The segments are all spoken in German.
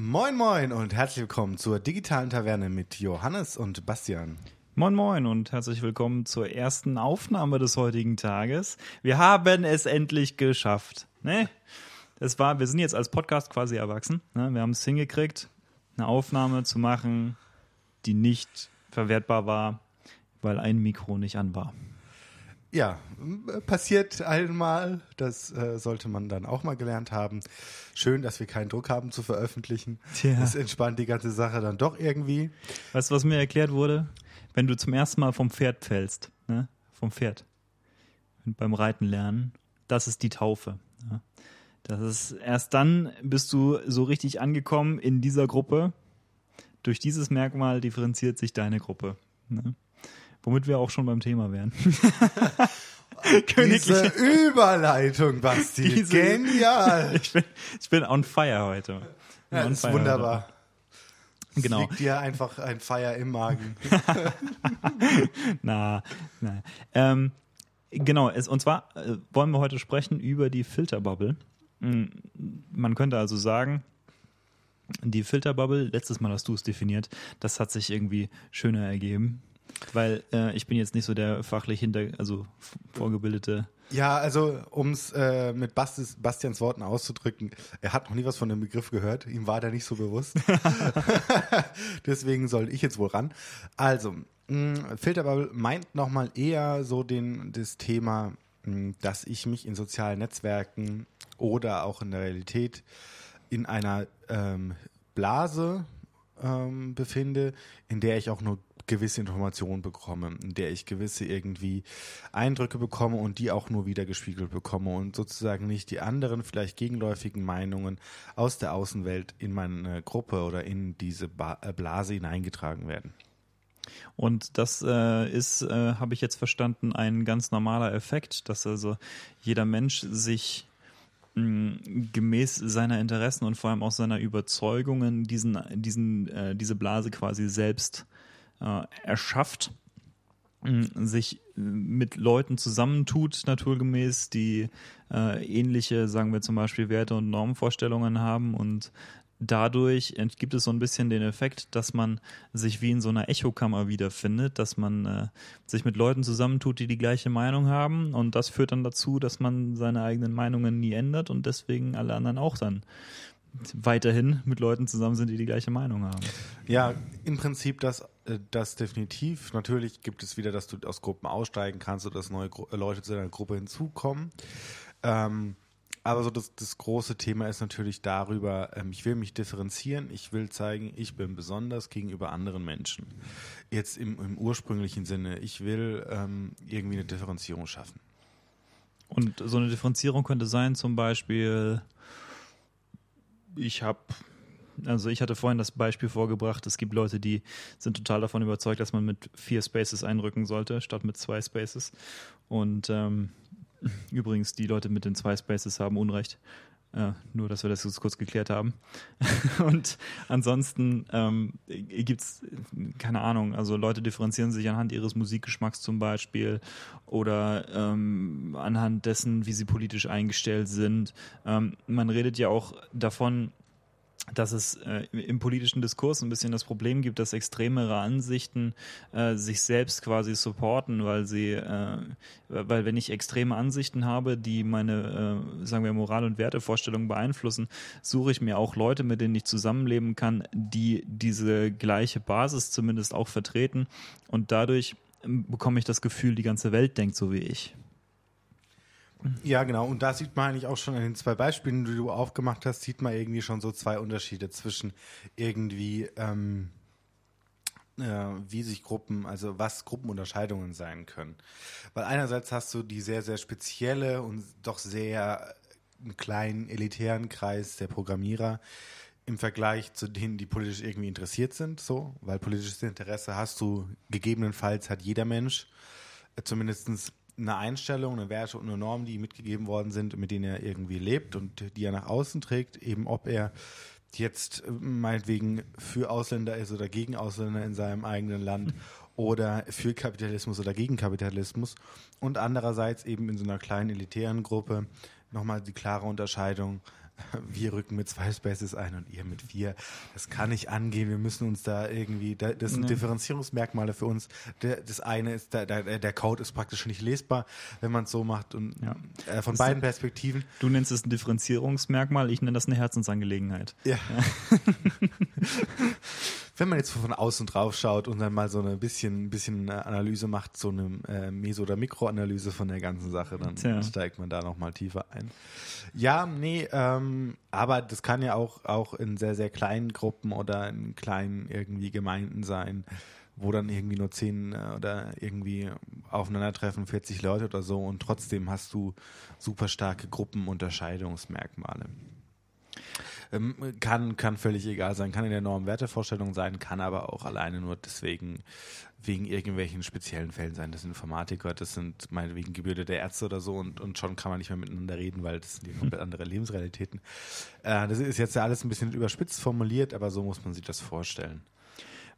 Moin Moin und herzlich willkommen zur digitalen Taverne mit Johannes und Bastian. Moin Moin und herzlich willkommen zur ersten Aufnahme des heutigen Tages. Wir haben es endlich geschafft. Ne? Es war, wir sind jetzt als Podcast quasi erwachsen. Ne? Wir haben es hingekriegt, eine Aufnahme zu machen, die nicht verwertbar war, weil ein Mikro nicht an war. Ja, passiert einmal. Das äh, sollte man dann auch mal gelernt haben. Schön, dass wir keinen Druck haben zu veröffentlichen. Tja. Das entspannt die ganze Sache dann doch irgendwie. Weißt du, was mir erklärt wurde? Wenn du zum ersten Mal vom Pferd fällst, ne? vom Pferd, beim Reiten lernen, das ist die Taufe. Ja? Das ist erst dann bist du so richtig angekommen in dieser Gruppe. Durch dieses Merkmal differenziert sich deine Gruppe. Ne? Womit wir auch schon beim Thema wären. Diese Überleitung, Basti. Diese, Genial. Ich bin, ich bin on fire heute. Ja, on ist fire wunderbar. Heute. Genau. Es liegt dir einfach ein Feier im Magen. na, na. Ähm, genau, es, und zwar äh, wollen wir heute sprechen über die Filterbubble. Hm, man könnte also sagen, die Filterbubble, letztes Mal hast du es definiert, das hat sich irgendwie schöner ergeben. Weil äh, ich bin jetzt nicht so der fachlich hinter, also vorgebildete. Ja, also um es äh, mit Bastis, Bastians Worten auszudrücken, er hat noch nie was von dem Begriff gehört, ihm war der nicht so bewusst. Deswegen soll ich jetzt wohl ran. Also, mh, Filterbubble meint nochmal eher so den, das Thema, mh, dass ich mich in sozialen Netzwerken oder auch in der Realität in einer ähm, Blase ähm, befinde, in der ich auch nur gewisse Informationen bekomme, in der ich gewisse irgendwie Eindrücke bekomme und die auch nur wieder gespiegelt bekomme und sozusagen nicht die anderen, vielleicht gegenläufigen Meinungen aus der Außenwelt in meine Gruppe oder in diese äh, Blase hineingetragen werden. Und das äh, ist, äh, habe ich jetzt verstanden, ein ganz normaler Effekt, dass also jeder Mensch sich gemäß seiner Interessen und vor allem auch seiner Überzeugungen diesen, diesen, äh, diese Blase quasi selbst äh, erschafft, sich mit Leuten zusammentut, naturgemäß, die äh, ähnliche, sagen wir zum Beispiel, Werte und Normvorstellungen haben und dadurch gibt es so ein bisschen den Effekt, dass man sich wie in so einer Echokammer wiederfindet, dass man äh, sich mit Leuten zusammentut, die die gleiche Meinung haben und das führt dann dazu, dass man seine eigenen Meinungen nie ändert und deswegen alle anderen auch dann weiterhin mit Leuten zusammen sind, die die gleiche Meinung haben. Ja, im Prinzip das, äh, das definitiv. Natürlich gibt es wieder, dass du aus Gruppen aussteigen kannst oder dass neue Gru Leute zu deiner Gruppe hinzukommen. Ähm, aber so das, das große Thema ist natürlich darüber, ähm, ich will mich differenzieren, ich will zeigen, ich bin besonders gegenüber anderen Menschen. Jetzt im, im ursprünglichen Sinne, ich will ähm, irgendwie eine Differenzierung schaffen. Und so eine Differenzierung könnte sein, zum Beispiel, ich habe also ich hatte vorhin das Beispiel vorgebracht, es gibt Leute, die sind total davon überzeugt, dass man mit vier Spaces einrücken sollte, statt mit zwei Spaces. Und ähm, übrigens, die Leute mit den zwei Spaces haben Unrecht. Äh, nur, dass wir das jetzt kurz geklärt haben. und ansonsten ähm, gibt es, keine Ahnung, also Leute differenzieren sich anhand ihres Musikgeschmacks zum Beispiel oder ähm, anhand dessen, wie sie politisch eingestellt sind. Ähm, man redet ja auch davon, dass es äh, im politischen Diskurs ein bisschen das Problem gibt, dass extremere Ansichten äh, sich selbst quasi supporten, weil sie, äh, weil wenn ich extreme Ansichten habe, die meine, äh, sagen wir, Moral- und Wertevorstellungen beeinflussen, suche ich mir auch Leute, mit denen ich zusammenleben kann, die diese gleiche Basis zumindest auch vertreten und dadurch ähm, bekomme ich das Gefühl, die ganze Welt denkt so wie ich. Ja, genau. Und da sieht man eigentlich auch schon an den zwei Beispielen, die du aufgemacht hast, sieht man irgendwie schon so zwei Unterschiede zwischen irgendwie, ähm, äh, wie sich Gruppen, also was Gruppenunterscheidungen sein können. Weil einerseits hast du die sehr, sehr spezielle und doch sehr äh, kleinen elitären Kreis der Programmierer im Vergleich zu denen, die politisch irgendwie interessiert sind, so, weil politisches Interesse hast du gegebenenfalls hat jeder Mensch, äh, zumindestens eine Einstellung, eine Werte und eine Norm, die mitgegeben worden sind, mit denen er irgendwie lebt und die er nach außen trägt, eben ob er jetzt äh, meinetwegen für Ausländer ist oder gegen Ausländer in seinem eigenen Land oder für Kapitalismus oder gegen Kapitalismus. Und andererseits eben in so einer kleinen elitären Gruppe nochmal die klare Unterscheidung, wir rücken mit zwei Spaces ein und ihr mit vier. Das kann nicht angehen. Wir müssen uns da irgendwie, das sind Nee. Differenzierungsmerkmale für uns. Das eine ist, der, der, Code ist praktisch nicht lesbar, wenn man es so macht. Und Ja. äh, von Das- beiden Perspektiven. Du nennst es ein Differenzierungsmerkmal, ich nenne das eine Herzensangelegenheit. Ja. Wenn man jetzt von außen drauf schaut und dann mal so ein bisschen, bisschen äh, Analyse macht, so eine äh, Meso- oder Mikroanalyse von der ganzen Sache, dann Tja. steigt man da nochmal tiefer ein. Ja, nee, ähm, aber das kann ja auch, auch in sehr, sehr kleinen Gruppen oder in kleinen irgendwie Gemeinden sein, wo dann irgendwie nur zehn äh, oder irgendwie aufeinandertreffen, 40 Leute oder so und trotzdem hast du super starke Gruppenunterscheidungsmerkmale. Ähm, kann, kann völlig egal sein, kann in der Norm Wertevorstellung sein, kann aber auch alleine nur deswegen, wegen irgendwelchen speziellen Fällen sein. Das sind Informatiker, das sind meinetwegen gebildete Ärzte oder so und, und schon kann man nicht mehr miteinander reden, weil das sind komplett andere Lebensrealitäten. Äh, das ist jetzt ja alles ein bisschen überspitzt formuliert, aber so muss man sich das vorstellen.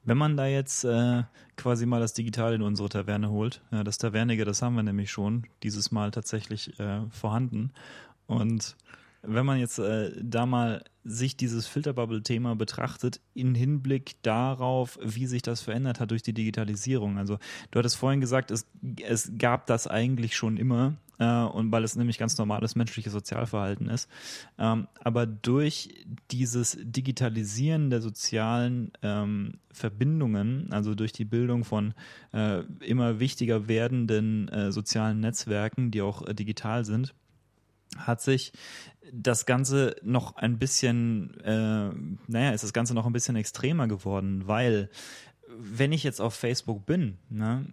Wenn man da jetzt äh, quasi mal das Digital in unsere Taverne holt, ja, das Tavernige, das haben wir nämlich schon dieses Mal tatsächlich äh, vorhanden. Und wenn man jetzt äh, da mal sich dieses Filterbubble-Thema betrachtet, in Hinblick darauf, wie sich das verändert hat durch die Digitalisierung. Also du hattest vorhin gesagt, es, es gab das eigentlich schon immer, äh, und weil es nämlich ganz normales menschliches Sozialverhalten ist. Ähm, aber durch dieses Digitalisieren der sozialen ähm, Verbindungen, also durch die Bildung von äh, immer wichtiger werdenden äh, sozialen Netzwerken, die auch digital sind, hat sich das Ganze noch ein bisschen, äh, naja, ist das Ganze noch ein bisschen extremer geworden, weil wenn ich jetzt auf Facebook bin, ne,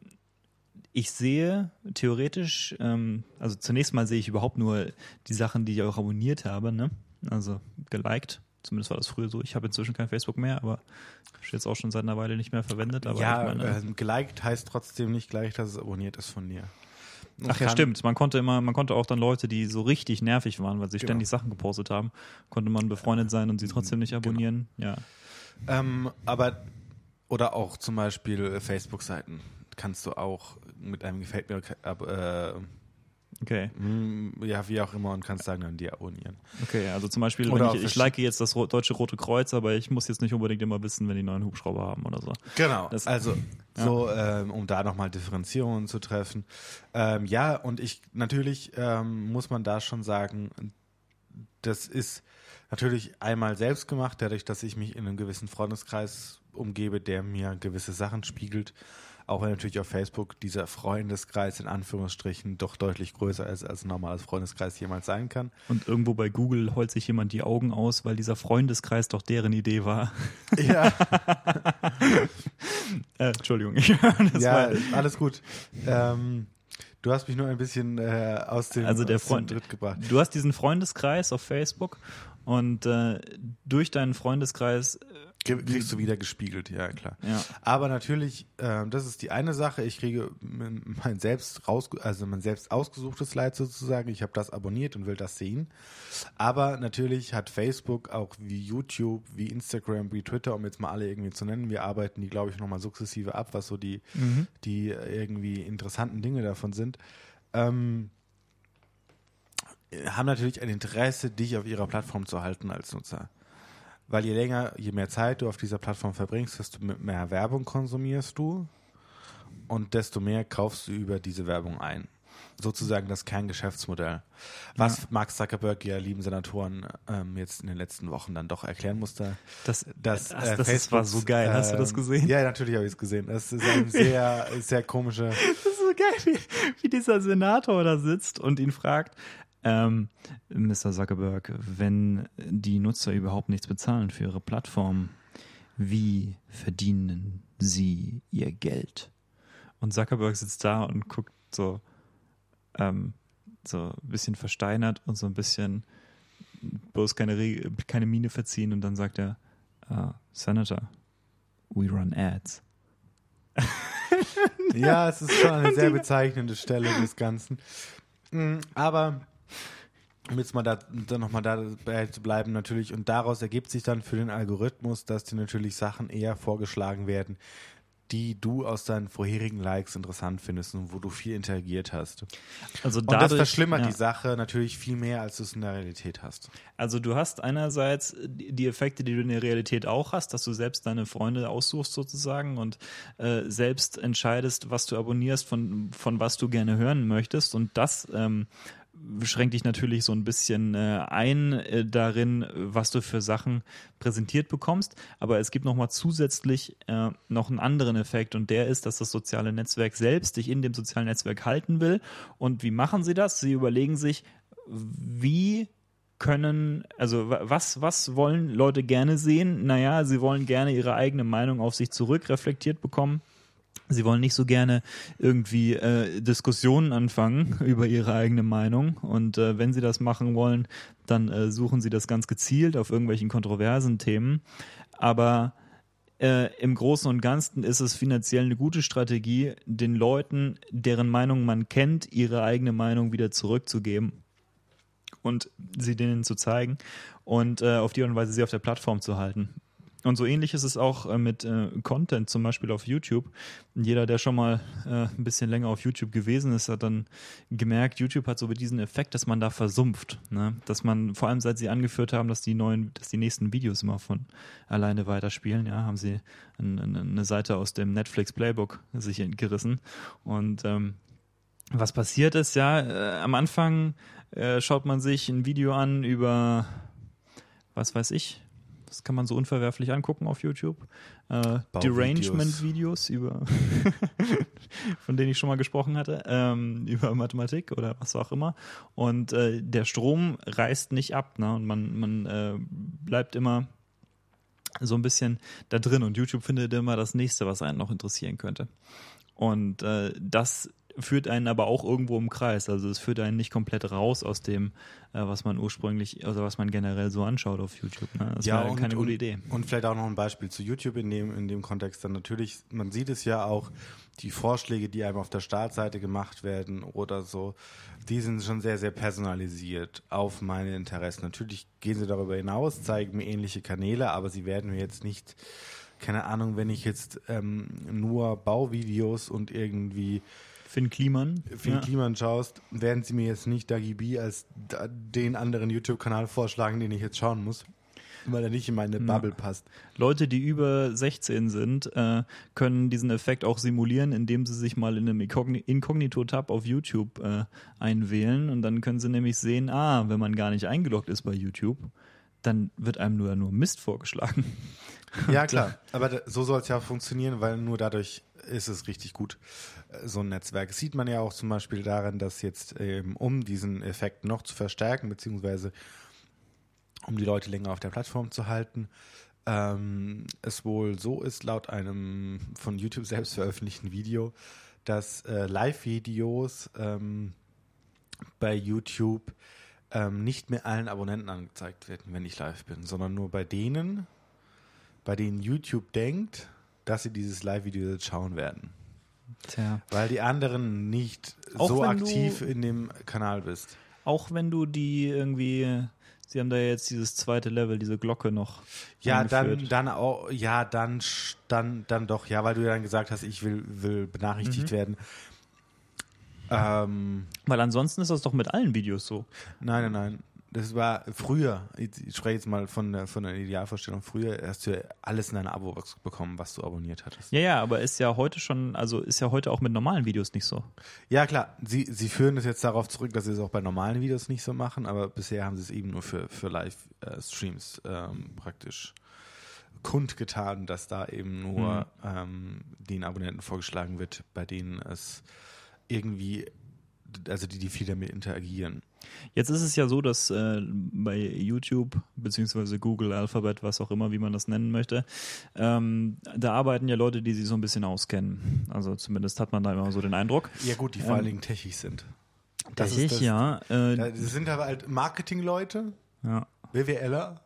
ich sehe theoretisch, ähm, also zunächst mal sehe ich überhaupt nur die Sachen, die ich auch abonniert habe, ne? also geliked. Zumindest war das früher so. Ich habe inzwischen kein Facebook mehr, aber ich jetzt auch schon seit einer Weile nicht mehr verwendet. Aber ja, meine, äh, geliked heißt trotzdem nicht gleich, dass es abonniert ist von dir. Ach ja, stimmt. Man konnte immer, man konnte auch dann Leute, die so richtig nervig waren, weil sie Genau. ständig Sachen gepostet haben, konnte man befreundet sein und sie trotzdem nicht abonnieren. Ja. Ähm, aber, oder auch zum Beispiel äh, Facebook-Seiten kannst du auch mit einem Gefällt mir, äh, Okay. mm, ja, wie auch immer, und kannst sagen, dann die abonnieren. Okay, also zum Beispiel, ich, ich verschied- like jetzt das Deutsche Rote Kreuz, aber ich muss jetzt nicht unbedingt immer wissen, wenn die neuen Hubschrauber haben oder so. Genau. Das- also, Ja. so, ähm, um da nochmal Differenzierungen zu treffen. Ähm, ja, und ich, natürlich ähm, muss man da schon sagen, das ist natürlich einmal selbst gemacht, dadurch, dass ich mich in einem gewissen Freundeskreis umgebe, der mir gewisse Sachen spiegelt. Auch wenn natürlich auf Facebook dieser Freundeskreis in Anführungsstrichen doch deutlich größer ist, als ein normales Freundeskreis jemals sein kann. Und irgendwo bei Google heult sich jemand die Augen aus, weil dieser Freundeskreis doch deren Idee war. Ja, Äh, Entschuldigung, ich das ja alles gut. Ähm, du hast mich nur ein bisschen äh, aus dem, Also der Freund- Dritt gebracht. Du hast diesen Freundeskreis auf Facebook und äh, durch deinen Freundeskreis, Kriegst du wieder gespiegelt, ja klar. ja, Aber natürlich, ähm, das ist die eine Sache. Ich kriege mein selbst raus, also mein selbst ausgesuchtes Leid sozusagen. Ich habe das abonniert und will das sehen. Aber natürlich hat Facebook auch wie YouTube, wie Instagram, wie Twitter, um jetzt mal alle irgendwie zu nennen. Wir arbeiten die, glaube ich, nochmal sukzessive ab, was so die, die irgendwie interessanten Dinge davon sind. Ähm, haben natürlich ein Interesse, dich auf ihrer Plattform zu halten als Nutzer. Weil je länger, je mehr Zeit du auf dieser Plattform verbringst, desto mehr Werbung konsumierst du und desto mehr kaufst du über diese Werbung ein. Sozusagen das Kerngeschäftsmodell. Was Mark Zuckerberg ja lieben Senatoren ähm, jetzt in den letzten Wochen dann doch erklären musste. das, Dass, das, äh, das ist, war so geil. Hast du das ähm, gesehen? Ja, natürlich habe ich es gesehen. Das ist ein sehr, sehr komischer. Das ist so geil, wie, wie dieser Senator da sitzt und ihn fragt, ähm, Mr. Zuckerberg, wenn die Nutzer überhaupt nichts bezahlen für ihre Plattform, wie verdienen sie ihr Geld? Und Zuckerberg sitzt da und guckt so, ähm, so ein bisschen versteinert und so ein bisschen bloß keine, Re keine Miene verziehen und dann sagt er, uh, Senator, we run ads. Ja, es ist schon eine sehr bezeichnende Stelle des Ganzen. Mm, Aber um jetzt mal da, dann nochmal dabei zu bleiben natürlich und daraus ergibt sich dann für den Algorithmus, dass dir natürlich Sachen eher vorgeschlagen werden, die du aus deinen vorherigen Likes interessant findest und wo du viel interagiert hast. Also Und das dadurch, verschlimmert ja. die Sache natürlich viel mehr, als du es in der Realität hast. Also du hast einerseits die die Effekte, die du in der Realität auch hast, dass du selbst deine Freunde aussuchst sozusagen und äh, selbst entscheidest, was du abonnierst, von, von was du gerne hören möchtest. Und das ähm, schränkt dich natürlich so ein bisschen äh, ein äh, darin, was du für Sachen präsentiert bekommst. Aber es gibt nochmal zusätzlich äh, noch einen anderen Effekt und der ist, dass das soziale Netzwerk selbst dich in dem sozialen Netzwerk halten will. Und wie machen sie das? Sie überlegen sich, wie können, also wa- was, was wollen Leute gerne sehen? Naja, sie wollen gerne ihre eigene Meinung auf sich zurückreflektiert bekommen. Sie wollen nicht so gerne irgendwie äh, Diskussionen anfangen über ihre eigene Meinung. Und äh, wenn sie das machen wollen, dann äh, suchen sie das ganz gezielt auf irgendwelchen kontroversen Themen. Aber äh, im Großen und Ganzen ist es finanziell eine gute Strategie, den Leuten, deren Meinung man kennt, ihre eigene Meinung wieder zurückzugeben und sie denen zu zeigen und äh, auf die Art und Weise sie auf der Plattform zu halten. Und so ähnlich ist es auch äh, mit äh, Content, zum Beispiel auf YouTube. Jeder, der schon mal äh, ein bisschen länger auf YouTube gewesen ist, hat dann gemerkt, YouTube hat so diesen Effekt, dass man da versumpft. Ne? Dass man, vor allem seit sie angeführt haben, dass die neuen, dass die nächsten Videos immer von alleine weiterspielen, ja, haben sie ein, ein, eine Seite aus dem Netflix Playbook sich gerissen. Und ähm, was passiert ist, ja, äh, am Anfang äh, schaut man sich ein Video an über, was weiß ich, das kann man so unverwerflich angucken auf YouTube. Äh. Derangement-Videos über, von denen ich schon mal gesprochen hatte, ähm, über Mathematik oder was auch immer. Und äh, der Strom reißt nicht ab, ne? Und man, man äh, bleibt immer so ein bisschen da drin und YouTube findet immer das nächste, was einen noch interessieren könnte. Und äh, das führt einen aber auch irgendwo im Kreis. Also es führt einen nicht komplett raus aus dem, äh, was man ursprünglich, also was man generell so anschaut auf YouTube. Ne? Das Ja, wäre und, keine gute und, Idee. Und vielleicht auch noch ein Beispiel zu YouTube in dem, in dem Kontext. Dann natürlich, man sieht es ja auch, die Vorschläge, die einem auf der Startseite gemacht werden oder so, die sind schon sehr, sehr personalisiert auf meine Interessen. Natürlich gehen sie darüber hinaus, zeigen mir ähnliche Kanäle, aber sie werden mir jetzt nicht, keine Ahnung, wenn ich jetzt ähm, nur Bauvideos und irgendwie Finn Kliman. Finn ja. Kliman schaust, werden sie mir jetzt nicht Dagi B als den anderen YouTube-Kanal vorschlagen, den ich jetzt schauen muss, weil er nicht in meine Bubble passt. Leute, die über 16 sind, äh, können diesen Effekt auch simulieren, indem sie sich mal in einem Inkognito-Tab auf YouTube äh, einwählen und dann können sie nämlich sehen, ah, wenn man gar nicht eingeloggt ist bei YouTube, dann wird einem nur, nur Mist vorgeschlagen. Ja, klar. Aber so soll es ja funktionieren, weil nur dadurch ist es richtig gut, äh, so ein Netzwerk. Das sieht man ja auch zum Beispiel daran, dass jetzt, ähm, um diesen Effekt noch zu verstärken, beziehungsweise um die Leute länger auf der Plattform zu halten, ähm, es wohl so ist, laut einem von YouTube selbst veröffentlichten Video, dass äh, Live-Videos ähm, bei YouTube ähm, nicht mehr allen Abonnenten angezeigt werden, wenn ich live bin, sondern nur bei denen, bei denen YouTube denkt, dass sie dieses Live-Video jetzt schauen werden. Tja. Weil die anderen nicht Auch so wenn du- aktiv in dem Kanal bist. Auch wenn du die irgendwie, sie haben da jetzt dieses zweite Level, diese Glocke noch. Ja, dann, eingeführt. dann auch, ja, dann, dann, dann doch, ja, weil du ja dann gesagt hast, ich will, will benachrichtigt Mhm. werden. Ähm, Weil ansonsten ist das doch mit allen Videos so. nein, nein, nein. Das war früher, ich spreche jetzt mal von der, von der Idealvorstellung, früher hast du ja alles in deiner Abo-Box bekommen, was du abonniert hattest. Ja, ja, aber ist ja heute schon, also ist ja heute auch mit normalen Videos nicht so. Ja, klar, sie, sie führen es jetzt darauf zurück, dass sie es auch bei normalen Videos nicht so machen, aber bisher haben sie es eben nur für, für Live-Streams ähm, praktisch kundgetan, dass da eben nur ähm, den Abonnenten vorgeschlagen wird, bei denen es irgendwie, also die, die viel damit interagieren. Jetzt ist es ja so, dass äh, bei YouTube beziehungsweise Google, Alphabet, was auch immer, wie man das nennen möchte, ähm, da arbeiten ja Leute, die sich so ein bisschen auskennen. Also zumindest hat man da immer so den Eindruck. Ja gut, die vor allen Dingen Techis sind. Das ist ich, das- ja. Äh, Das sind aber halt Marketingleute, ja. BWLer,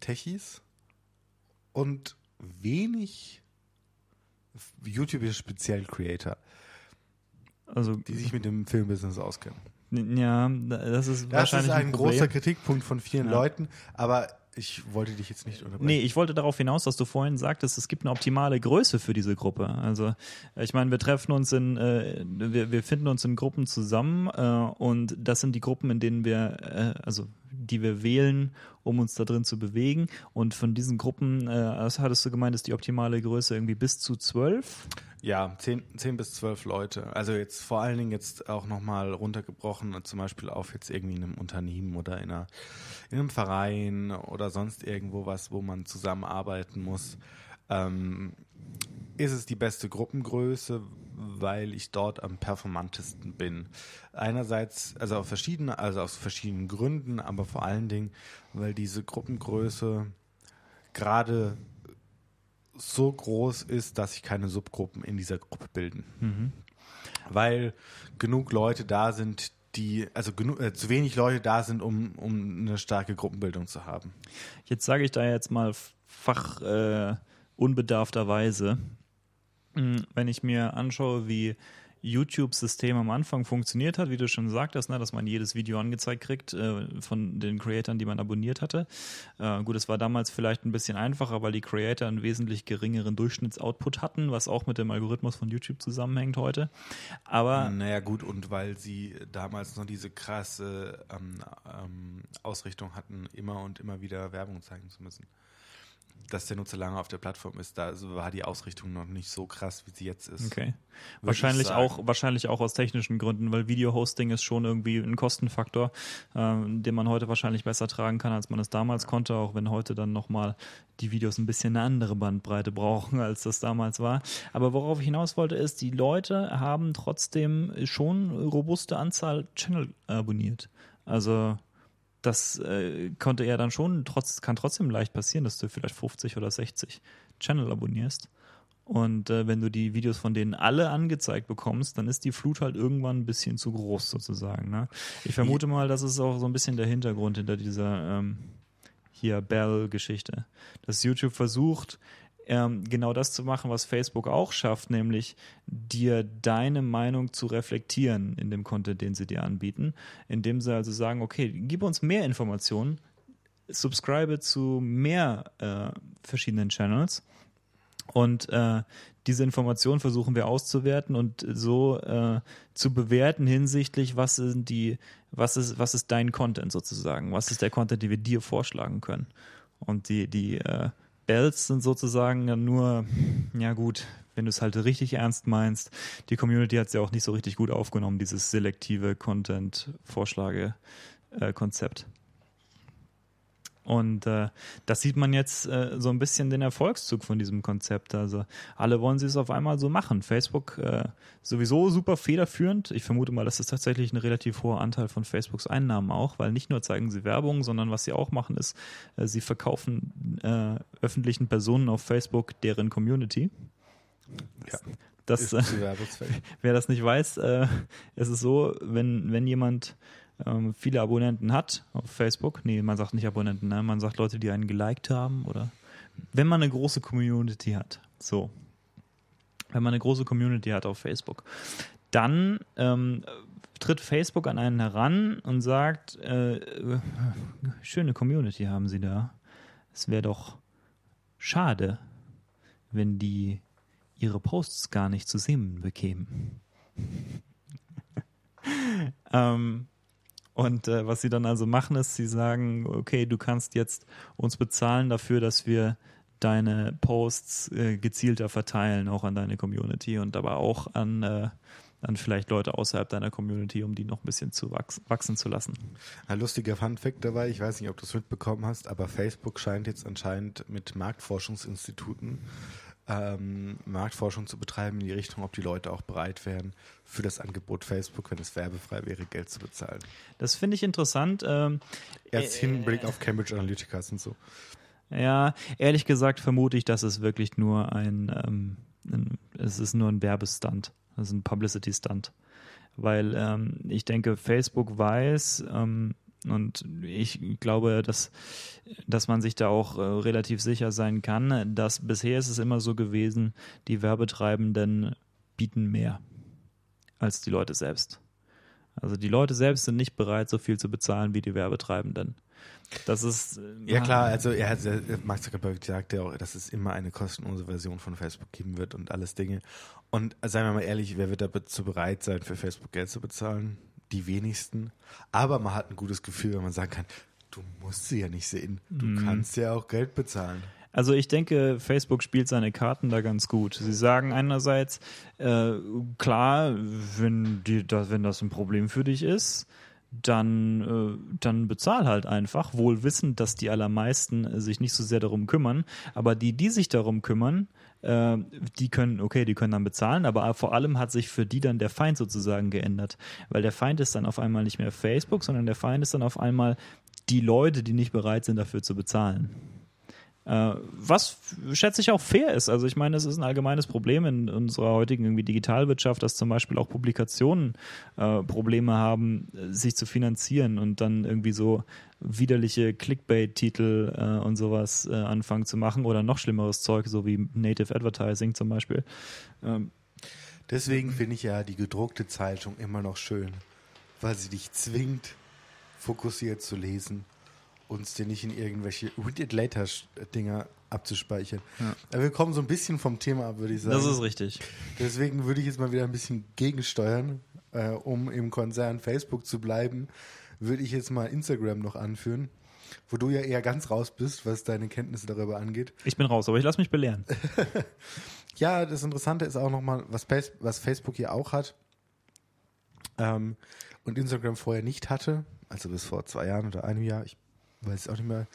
Techies und wenig YouTube ist speziell Creator, Also, die sich mit dem Filmbusiness auskennen. ja, das ist Das wahrscheinlich ist ein Problem. großer Kritikpunkt von vielen Ja. Leuten, aber ich wollte dich jetzt nicht unterbrechen. Nee, ich wollte darauf hinaus, dass du vorhin sagtest, es gibt eine optimale Größe für diese Gruppe. Also ich meine, wir treffen uns in, äh, wir, wir finden uns in Gruppen zusammen äh, und das sind die Gruppen, in denen wir, äh, also die wir wählen, um uns da drin zu bewegen. Und von diesen Gruppen, äh, was hattest du gemeint, ist die optimale Größe irgendwie bis zu zwölf? Ja, zehn, zehn bis zwölf Leute. Also jetzt vor allen Dingen jetzt auch nochmal runtergebrochen, zum Beispiel auf jetzt irgendwie in einem Unternehmen oder in, einer, in einem Verein oder sonst irgendwo was, wo man zusammenarbeiten muss. Ähm, ist es die beste Gruppengröße, weil ich dort am performantesten bin. Einerseits, also auf verschiedene, also aus verschiedenen Gründen, aber vor allen Dingen, weil diese Gruppengröße gerade so groß ist, dass sich keine Subgruppen in dieser Gruppe bilden. Mhm. Weil genug Leute da sind, die, also genug, äh, zu wenig Leute da sind, um, um eine starke Gruppenbildung zu haben. Jetzt sage ich da jetzt mal fach äh, unbedarfterweise, wenn ich mir anschaue, wie YouTube-System am Anfang funktioniert hat, wie du schon sagtest, ne, dass man jedes Video angezeigt kriegt äh, von den Creatoren, die man abonniert hatte. Äh, gut, es war damals vielleicht ein bisschen einfacher, weil die Creator einen wesentlich geringeren Durchschnittsoutput hatten, was auch mit dem Algorithmus von YouTube zusammenhängt heute. Aber naja gut, und weil sie damals noch diese krasse ähm, ähm, Ausrichtung hatten, immer und immer wieder Werbung zeigen zu müssen dass der Nutzer lange auf der Plattform ist, da war die Ausrichtung noch nicht so krass, wie sie jetzt ist. Okay. Wahrscheinlich auch, wahrscheinlich auch aus technischen Gründen, weil Video-Hosting ist schon irgendwie ein Kostenfaktor, ähm, den man heute wahrscheinlich besser tragen kann, als man es damals konnte, auch wenn heute dann nochmal die Videos ein bisschen eine andere Bandbreite brauchen, als das damals war. Aber worauf ich hinaus wollte, ist, die Leute haben trotzdem schon robuste Anzahl Channel abonniert. Also das äh, konnte er dann schon, trotz, kann trotzdem leicht passieren, dass du vielleicht 50 oder 60 Channel abonnierst. Und äh, wenn du die Videos von denen alle angezeigt bekommst, dann ist die Flut halt irgendwann ein bisschen zu groß sozusagen. Ne? Ich vermute mal, das ist auch so ein bisschen der Hintergrund hinter dieser ähm, hier Bell-Geschichte. Dass YouTube versucht, ähm, genau das zu machen, was Facebook auch schafft, nämlich dir deine Meinung zu reflektieren in dem Content, den sie dir anbieten, indem sie also sagen, okay, gib uns mehr Informationen, subscribe zu mehr äh, verschiedenen Channels und äh, diese Informationen versuchen wir auszuwerten und so äh, zu bewerten hinsichtlich, was sind die, was ist, was ist dein Content sozusagen, was ist der Content, den wir dir vorschlagen können. Und die, die äh, Bells sind sozusagen nur, ja gut, wenn du es halt richtig ernst meinst. Die Community hat es ja auch nicht so richtig gut aufgenommen, dieses selektive Content-Vorschlage-Konzept. Und äh, das sieht man jetzt äh, so ein bisschen den Erfolgszug von diesem Konzept. Also alle wollen sie es auf einmal so machen. Facebook äh, sowieso super federführend. Ich vermute mal, das ist tatsächlich ein relativ hoher Anteil von Facebooks Einnahmen auch, weil nicht nur zeigen sie Werbung, sondern was sie auch machen ist, äh, sie verkaufen äh, öffentlichen Personen auf Facebook deren Community. Ja. Das, äh, wer das nicht weiß, äh, es ist so, wenn, wenn jemand ähm, viele Abonnenten hat auf Facebook. Nee, man sagt nicht Abonnenten, ne? man sagt Leute, die einen geliked haben oder wenn man eine große Community hat. So. Wenn man eine große Community hat auf Facebook, dann ähm, tritt Facebook an einen heran und sagt, äh, schöne Community haben sie da. Es wäre doch schade, wenn die ihre Posts gar nicht zu sehen bekämen. ähm, und äh, was sie dann also machen, ist, sie sagen, okay, du kannst jetzt uns bezahlen dafür, dass wir deine Posts äh, gezielter verteilen, auch an deine Community und aber auch an, äh, an vielleicht Leute außerhalb deiner Community, um die noch ein bisschen zu wachs wachsen zu lassen. Ein lustiger Funfact dabei, ich weiß nicht, ob du es mitbekommen hast, aber Facebook scheint jetzt anscheinend mit Marktforschungsinstituten ähm, Marktforschung zu betreiben in die Richtung, ob die Leute auch bereit wären, für das Angebot Facebook, wenn es werbefrei wäre, Geld zu bezahlen. Das finde ich interessant. Ähm, Erst äh, Hinblick auf Cambridge Analytica und so. Ja, ehrlich gesagt vermute ich, dass es wirklich nur ein, ähm, ein es ist nur ein Werbestunt, ist ein Publicity-Stunt. Weil ähm, ich denke, Facebook weiß, ähm, und ich glaube, dass, dass man sich da auch äh, relativ sicher sein kann, dass bisher ist es immer so gewesen, die Werbetreibenden bieten mehr als die Leute selbst. Also die Leute selbst sind nicht bereit, so viel zu bezahlen wie die Werbetreibenden. Das ist. Ja klar, also er hat Mark Zuckerberg sagt ja auch, dass es immer eine kostenlose Version von Facebook geben wird und alles Dinge. Und seien wir mal ehrlich, wer wird dazu bereit sein, für Facebook Geld zu bezahlen? Die wenigsten. Aber man hat ein gutes Gefühl, wenn man sagen kann, du musst sie ja nicht sehen. Du mm. kannst ja auch Geld bezahlen. Also ich denke, Facebook spielt seine Karten da ganz gut. Sie sagen einerseits, äh, klar, wenn, die, wenn das ein Problem für dich ist, dann, äh, dann bezahl halt einfach, wohl wissend, dass die allermeisten äh, sich nicht so sehr darum kümmern. Aber die, die sich darum kümmern, äh, die können, okay, die können dann bezahlen, aber vor allem hat sich für die dann der Feind sozusagen geändert. Weil der Feind ist dann auf einmal nicht mehr Facebook, sondern der Feind ist dann auf einmal die Leute, die nicht bereit sind, dafür zu bezahlen. Äh, was schätze ich auch fair ist. Also ich meine, es ist ein allgemeines Problem in unserer heutigen irgendwie Digitalwirtschaft, dass zum Beispiel auch Publikationen äh, Probleme haben, sich zu finanzieren und dann irgendwie so widerliche Clickbait-Titel äh, und sowas äh, anfangen zu machen oder noch schlimmeres Zeug, so wie Native Advertising zum Beispiel. Ähm, Deswegen finde ich ja die gedruckte Zeitung immer noch schön, weil sie dich zwingt, fokussiert zu lesen uns dir nicht in irgendwelche Read It Later Dinger abzuspeichern. Ja. Wir kommen so ein bisschen vom Thema ab, würde ich sagen. Das ist richtig. Deswegen würde ich jetzt mal wieder ein bisschen gegensteuern, äh, um im Konzern Facebook zu bleiben, würde ich jetzt mal Instagram noch anführen, wo du ja eher ganz raus bist, was deine Kenntnisse darüber angeht. Ich bin raus, aber ich lasse mich belehren. ja, das Interessante ist auch nochmal, was, was Facebook hier auch hat ähm, und Instagram vorher nicht hatte, also bis vor zwei Jahren oder einem Jahr, ich weiß auch nicht mehr,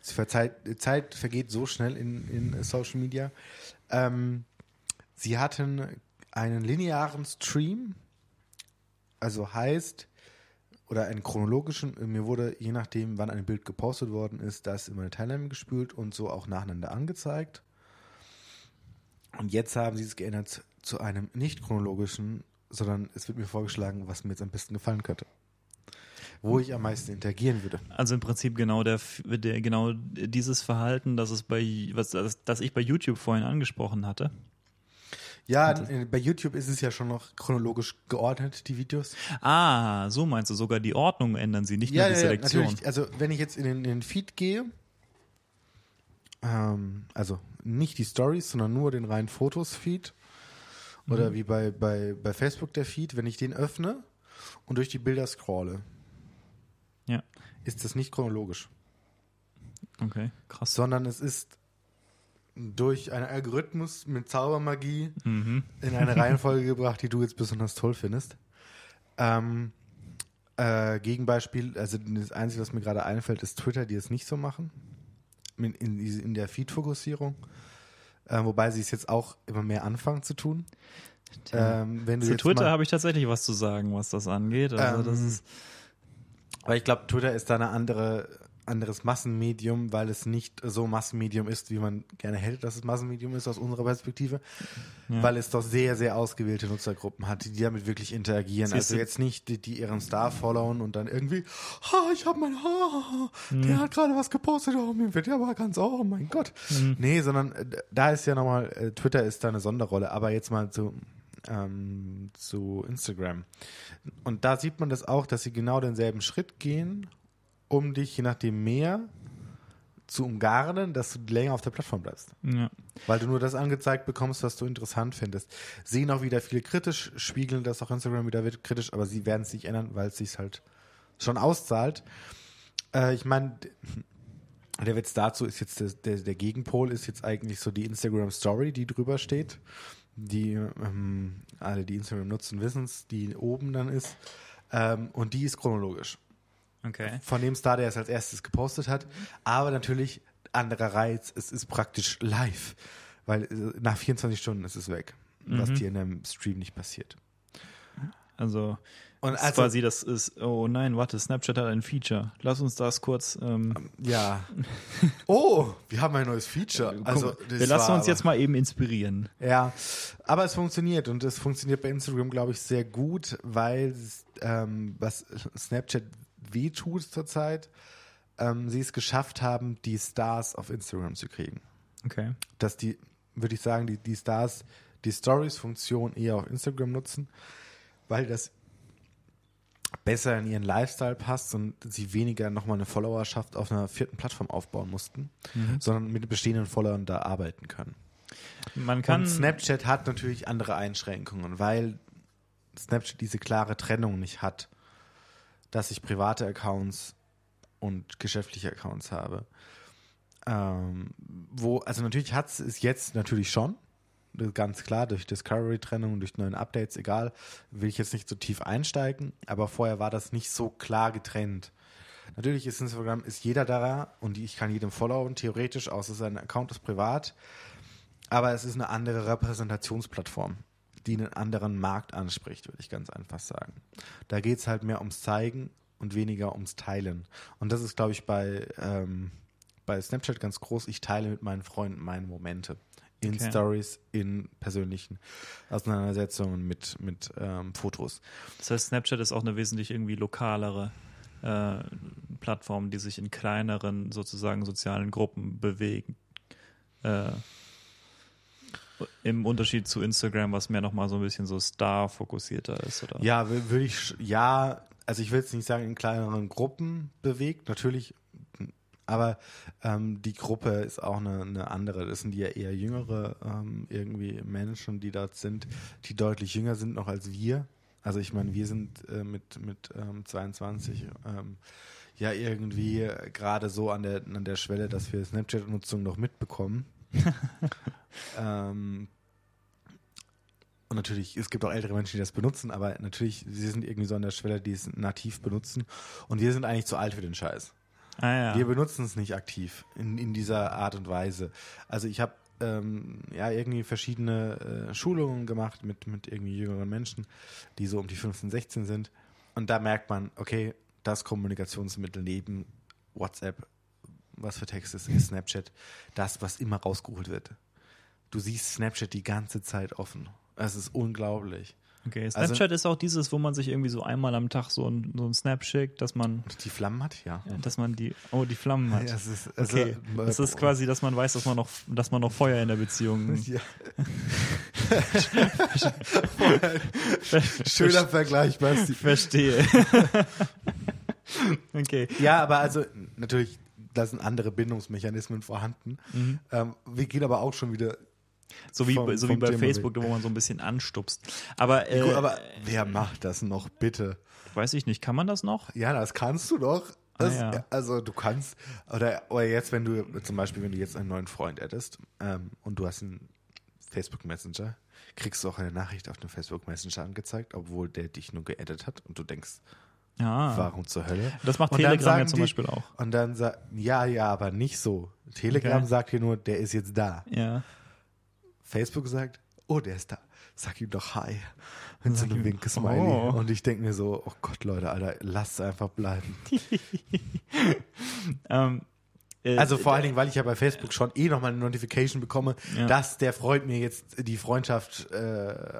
Zeit, Zeit vergeht so schnell in, in Social Media. Ähm, sie hatten einen linearen Stream, also heißt, oder einen chronologischen, mir wurde, je nachdem, wann ein Bild gepostet worden ist, das in meine Timeline gespült und so auch nacheinander angezeigt. Und jetzt haben sie es geändert zu einem nicht chronologischen, sondern es wird mir vorgeschlagen, was mir jetzt am besten gefallen könnte wo ich am meisten interagieren würde. Also im Prinzip genau der, der genau dieses Verhalten, das es bei was das, ich bei YouTube vorhin angesprochen hatte. Ja, bei YouTube ist es ja schon noch chronologisch geordnet, die Videos. Ah, so meinst du, sogar die Ordnung ändern sie, nicht ja, nur die ja, Selektion. Natürlich. Also wenn ich jetzt in den, in den Feed gehe, ähm, also nicht die Stories, sondern nur den reinen Fotos-Feed, oder mhm. wie bei, bei, bei Facebook der Feed, wenn ich den öffne und durch die Bilder scrolle, ja. ist das nicht chronologisch. Okay, krass. Sondern es ist durch einen Algorithmus mit Zaubermagie mhm. in eine Reihenfolge gebracht, die du jetzt besonders toll findest. Ähm, äh, Gegenbeispiel, also das Einzige, was mir gerade einfällt, ist Twitter, die es nicht so machen. In, in, in der Feed-Fokussierung. Äh, wobei sie es jetzt auch immer mehr anfangen zu tun. Ähm, zu Twitter habe ich tatsächlich was zu sagen, was das angeht. Also ähm, das ist weil ich glaube, Twitter ist da eine andere, anderes Massenmedium, weil es nicht so Massenmedium ist, wie man gerne hätte, dass es Massenmedium ist aus unserer Perspektive, ja. weil es doch sehr, sehr ausgewählte Nutzergruppen hat, die damit wirklich interagieren. Siehst also jetzt nicht die, die, ihren Star followen und dann irgendwie, ha, ich habe mein Haar, mhm. der hat gerade was gepostet, oh, mir wird ja aber ganz, oh mein Gott. Mhm. Nee, sondern äh, da ist ja nochmal, äh, Twitter ist da eine Sonderrolle, aber jetzt mal zu ähm, zu Instagram. Und da sieht man das auch, dass sie genau denselben Schritt gehen, um dich je nachdem mehr zu umgarnen, dass du länger auf der Plattform bleibst. Ja. Weil du nur das angezeigt bekommst, was du interessant findest. Sehen auch wieder viele kritisch, spiegeln das auch Instagram wieder kritisch, aber sie werden es nicht ändern, weil es sich halt schon auszahlt. Äh, ich meine, der Witz dazu ist jetzt der, der, der Gegenpol ist jetzt eigentlich so die Instagram Story, die drüber steht die ähm, alle, die Instagram nutzen, wissen es, die oben dann ist. Ähm, und die ist chronologisch. Okay. Von dem Star, der es als erstes gepostet hat. Aber natürlich anderer Reiz, es ist praktisch live. Weil äh, nach 24 Stunden ist es weg. Mhm. Was dir in einem Stream nicht passiert. Also und also, quasi das ist, oh nein, warte, Snapchat hat ein Feature. Lass uns das kurz. Ähm, ähm ja. Oh, wir haben ein neues Feature. Also, wir lassen uns aber, jetzt mal eben inspirieren. Ja, aber es funktioniert und es funktioniert bei Instagram, glaube ich, sehr gut, weil ähm, was Snapchat wehtut zurzeit, ähm, sie es geschafft haben, die Stars auf Instagram zu kriegen. Okay. Dass die, würde ich sagen, die, die Stars die Stories-Funktion eher auf Instagram nutzen, weil das besser in ihren Lifestyle passt und sie weniger nochmal eine Followerschaft auf einer vierten Plattform aufbauen mussten, Mhm. sondern mit bestehenden Followern da arbeiten können. Man kann. Und Snapchat hat natürlich andere Einschränkungen, weil Snapchat diese klare Trennung nicht hat, dass ich private Accounts und geschäftliche Accounts habe. Ähm, wo, also natürlich hat es jetzt natürlich schon, ganz klar, durch Discovery-Trennung, durch neuen Updates, egal, will ich jetzt nicht so tief einsteigen, aber vorher war das nicht so klar getrennt. Natürlich ist Instagram, ist jeder da und ich kann jedem followen, theoretisch, außer sein Account ist privat. Aber es ist eine andere Repräsentationsplattform, die einen anderen Markt anspricht, würde ich ganz einfach sagen. Da geht es halt mehr ums Zeigen und weniger ums Teilen. Und das ist, glaube ich, bei, ähm, bei Snapchat ganz groß. Ich teile mit meinen Freunden meine Momente. In Okay. Stories, in persönlichen Auseinandersetzungen mit, mit ähm, Fotos. Das heißt, Snapchat ist auch eine wesentlich irgendwie lokalere äh, Plattform, die sich in kleineren sozusagen sozialen Gruppen bewegen. Äh, Im Unterschied zu Instagram, was mehr nochmal so ein bisschen so Star-fokussierter ist, oder? Ja, wür- würde ich, ja, also ich will jetzt nicht sagen, in kleineren Gruppen bewegt, natürlich, aber ähm, die Gruppe ist auch eine, eine andere. Das sind ja eher jüngere ähm, irgendwie Menschen, die dort sind, die deutlich jünger sind noch als wir. Also ich meine, wir sind äh, mit, mit ähm, 22 ähm, ja irgendwie gerade so an der, an der Schwelle, dass wir Snapchat-Nutzung noch mitbekommen. ähm, und natürlich, es gibt auch ältere Menschen, die das benutzen, aber natürlich, sie sind irgendwie so an der Schwelle, die es nativ benutzen. Und wir sind eigentlich zu alt für den Scheiß. Ah ja. Wir benutzen es nicht aktiv in, in dieser Art und Weise. Also ich habe ähm, ja irgendwie verschiedene äh, Schulungen gemacht mit, mit irgendwie jüngeren Menschen, die so um die 15, 16 sind. Und da merkt man, okay, das Kommunikationsmittel neben WhatsApp, was für Text ist, ist Snapchat, das, was immer rausgeholt wird. Du siehst Snapchat die ganze Zeit offen. Es ist unglaublich. Okay, Also- Snapchat ist auch dieses, wo man sich irgendwie so einmal am Tag so ein, so ein Snap schickt, dass man, die Flammen hat, ja. dass man die, oh, die Flammen hat. Ja, es ist, also, Okay, das ist quasi, dass man weiß, dass man noch, dass man noch Feuer in der Beziehung. Ja. Schöner Vergleich, Basti. Verstehe. okay. Ja, aber also natürlich, da sind andere Bindungsmechanismen vorhanden. Mhm. Ähm, wir gehen aber auch schon wieder. So wie, Vom- so wie bei Thema Facebook, wo man so ein bisschen anstupst. Aber, äh, Gut, aber wer macht das noch bitte? weiß ich nicht, kann man das noch? Ja, das kannst du doch. Das, Ah, ja. Also du kannst, oder, oder jetzt, wenn du, zum Beispiel, wenn du jetzt einen neuen Freund hättest ähm, und du hast einen Facebook Messenger, kriegst du auch eine Nachricht auf dem Facebook Messenger angezeigt, obwohl der dich nur geedit hat und du denkst, Ja. warum zur Hölle? Ah. Das macht Und Telegram ja zum die- Beispiel auch. Und dann sagt, ja, ja, aber nicht so. Telegram Okay. sagt dir nur, der ist jetzt da. Ja. Facebook sagt, oh, der ist da. Sag ihm doch Hi. Mit so Sag einem ihm- Winke-Smiley. Oh. Und ich denke mir so, oh Gott, Leute, Alter, lasst es einfach bleiben. Ähm, äh, Also vor allen Dingen, weil ich ja bei Facebook schon eh nochmal eine Notification bekomme, Ja. dass der Freund mir jetzt die Freundschaft äh,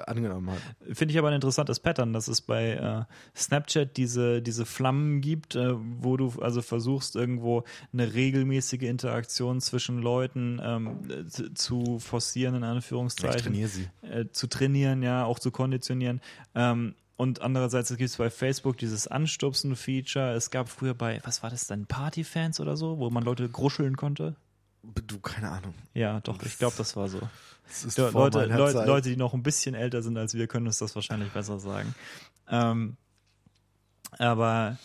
angenommen hat. Finde ich aber ein interessantes Pattern, dass es bei äh, Snapchat diese, diese Flammen gibt, äh, wo du also versuchst, irgendwo eine regelmäßige Interaktion zwischen Leuten ähm, äh, zu- zu forcieren, in Ich Anführungszeichen. trainiere sie. äh, zu trainieren, ja, auch zu konditionieren. Ähm, und andererseits gibt es bei Facebook dieses Anstupsen-Feature. Es gab früher bei, was war das dann, Partyfans oder so, wo man Leute gruscheln konnte. Du, keine Ahnung. Ja, doch, ich glaube, das war so. Das Leute, Leute. Leute, die noch ein bisschen älter sind als wir, können uns das wahrscheinlich besser sagen. Ähm, aber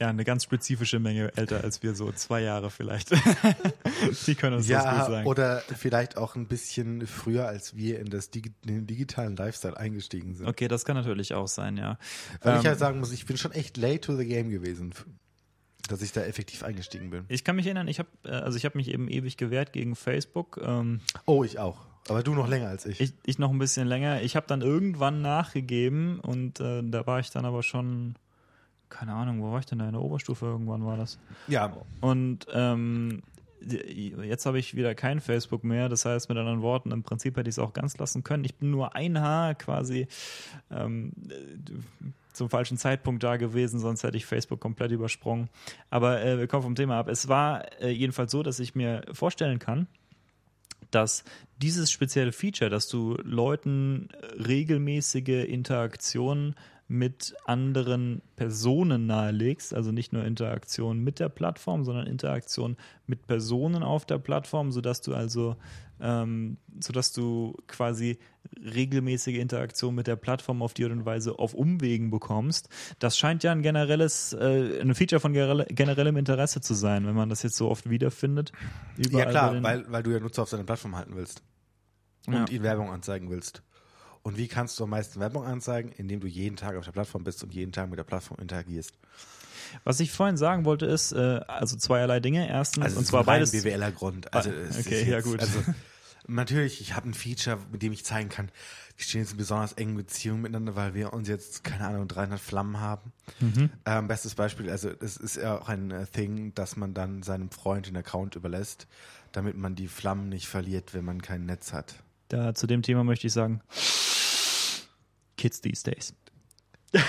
ja, eine ganz spezifische Menge älter als wir, so zwei Jahre vielleicht. die können uns das gut Ja, sagen. oder vielleicht auch ein bisschen früher, als wir in, das Digi in den digitalen Lifestyle eingestiegen sind. Okay, das kann natürlich auch sein, ja. Weil ich Ähm, halt sagen muss, ich bin schon echt late to the game gewesen, dass ich da effektiv eingestiegen bin. Ich kann mich erinnern, ich habe also ich habe mich eben ewig gewehrt gegen Facebook. Ähm, Oh, ich auch. Aber du noch länger als ich. ich, ich noch ein bisschen länger. Ich habe dann irgendwann nachgegeben und äh, da war ich dann aber schon keine Ahnung, wo war ich denn da in der Oberstufe irgendwann war das. ja, Und ähm, jetzt habe ich wieder kein Facebook mehr. Das heißt, mit anderen Worten, im Prinzip hätte ich es auch ganz lassen können. Ich bin nur ein Haar quasi ähm, äh, zum falschen Zeitpunkt da gewesen, sonst hätte ich Facebook komplett übersprungen. Aber äh, wir kommen vom Thema ab. Es war äh, jedenfalls so, dass ich mir vorstellen kann, dass dieses spezielle Feature, dass du Leuten äh, regelmäßige Interaktionen mit anderen Personen nahelegst, also nicht nur Interaktion mit der Plattform, sondern Interaktion mit Personen auf der Plattform, sodass du also ähm, sodass du quasi regelmäßige Interaktion mit der Plattform auf die Art und Weise auf Umwegen bekommst. Das scheint ja ein generelles, äh, ein Feature von generellem Interesse zu sein, wenn man das jetzt so oft wiederfindet. Ja klar, weil, weil du ja Nutzer auf deiner Plattform halten willst und ja. ihnen Werbung anzeigen willst. Und wie kannst du am meisten Werbung anzeigen? Indem du jeden Tag auf der Plattform bist und jeden Tag mit der Plattform interagierst. Was ich vorhin sagen wollte ist, äh, also zweierlei Dinge. Erstens, also und zwar beides. BWLer Grund. Also ah, okay, jetzt, ja gut. Also, natürlich, ich habe ein Feature, mit dem ich zeigen kann, wir stehen jetzt in besonders engen Beziehungen miteinander, weil wir uns jetzt, keine Ahnung, 300 Flammen haben. Mhm. Ähm, bestes Beispiel, also es ist ja auch ein äh, Thing, dass man dann seinem Freund den Account überlässt, damit man die Flammen nicht verliert, wenn man kein Netz hat. Da zu dem Thema möchte ich sagen, Kids these days.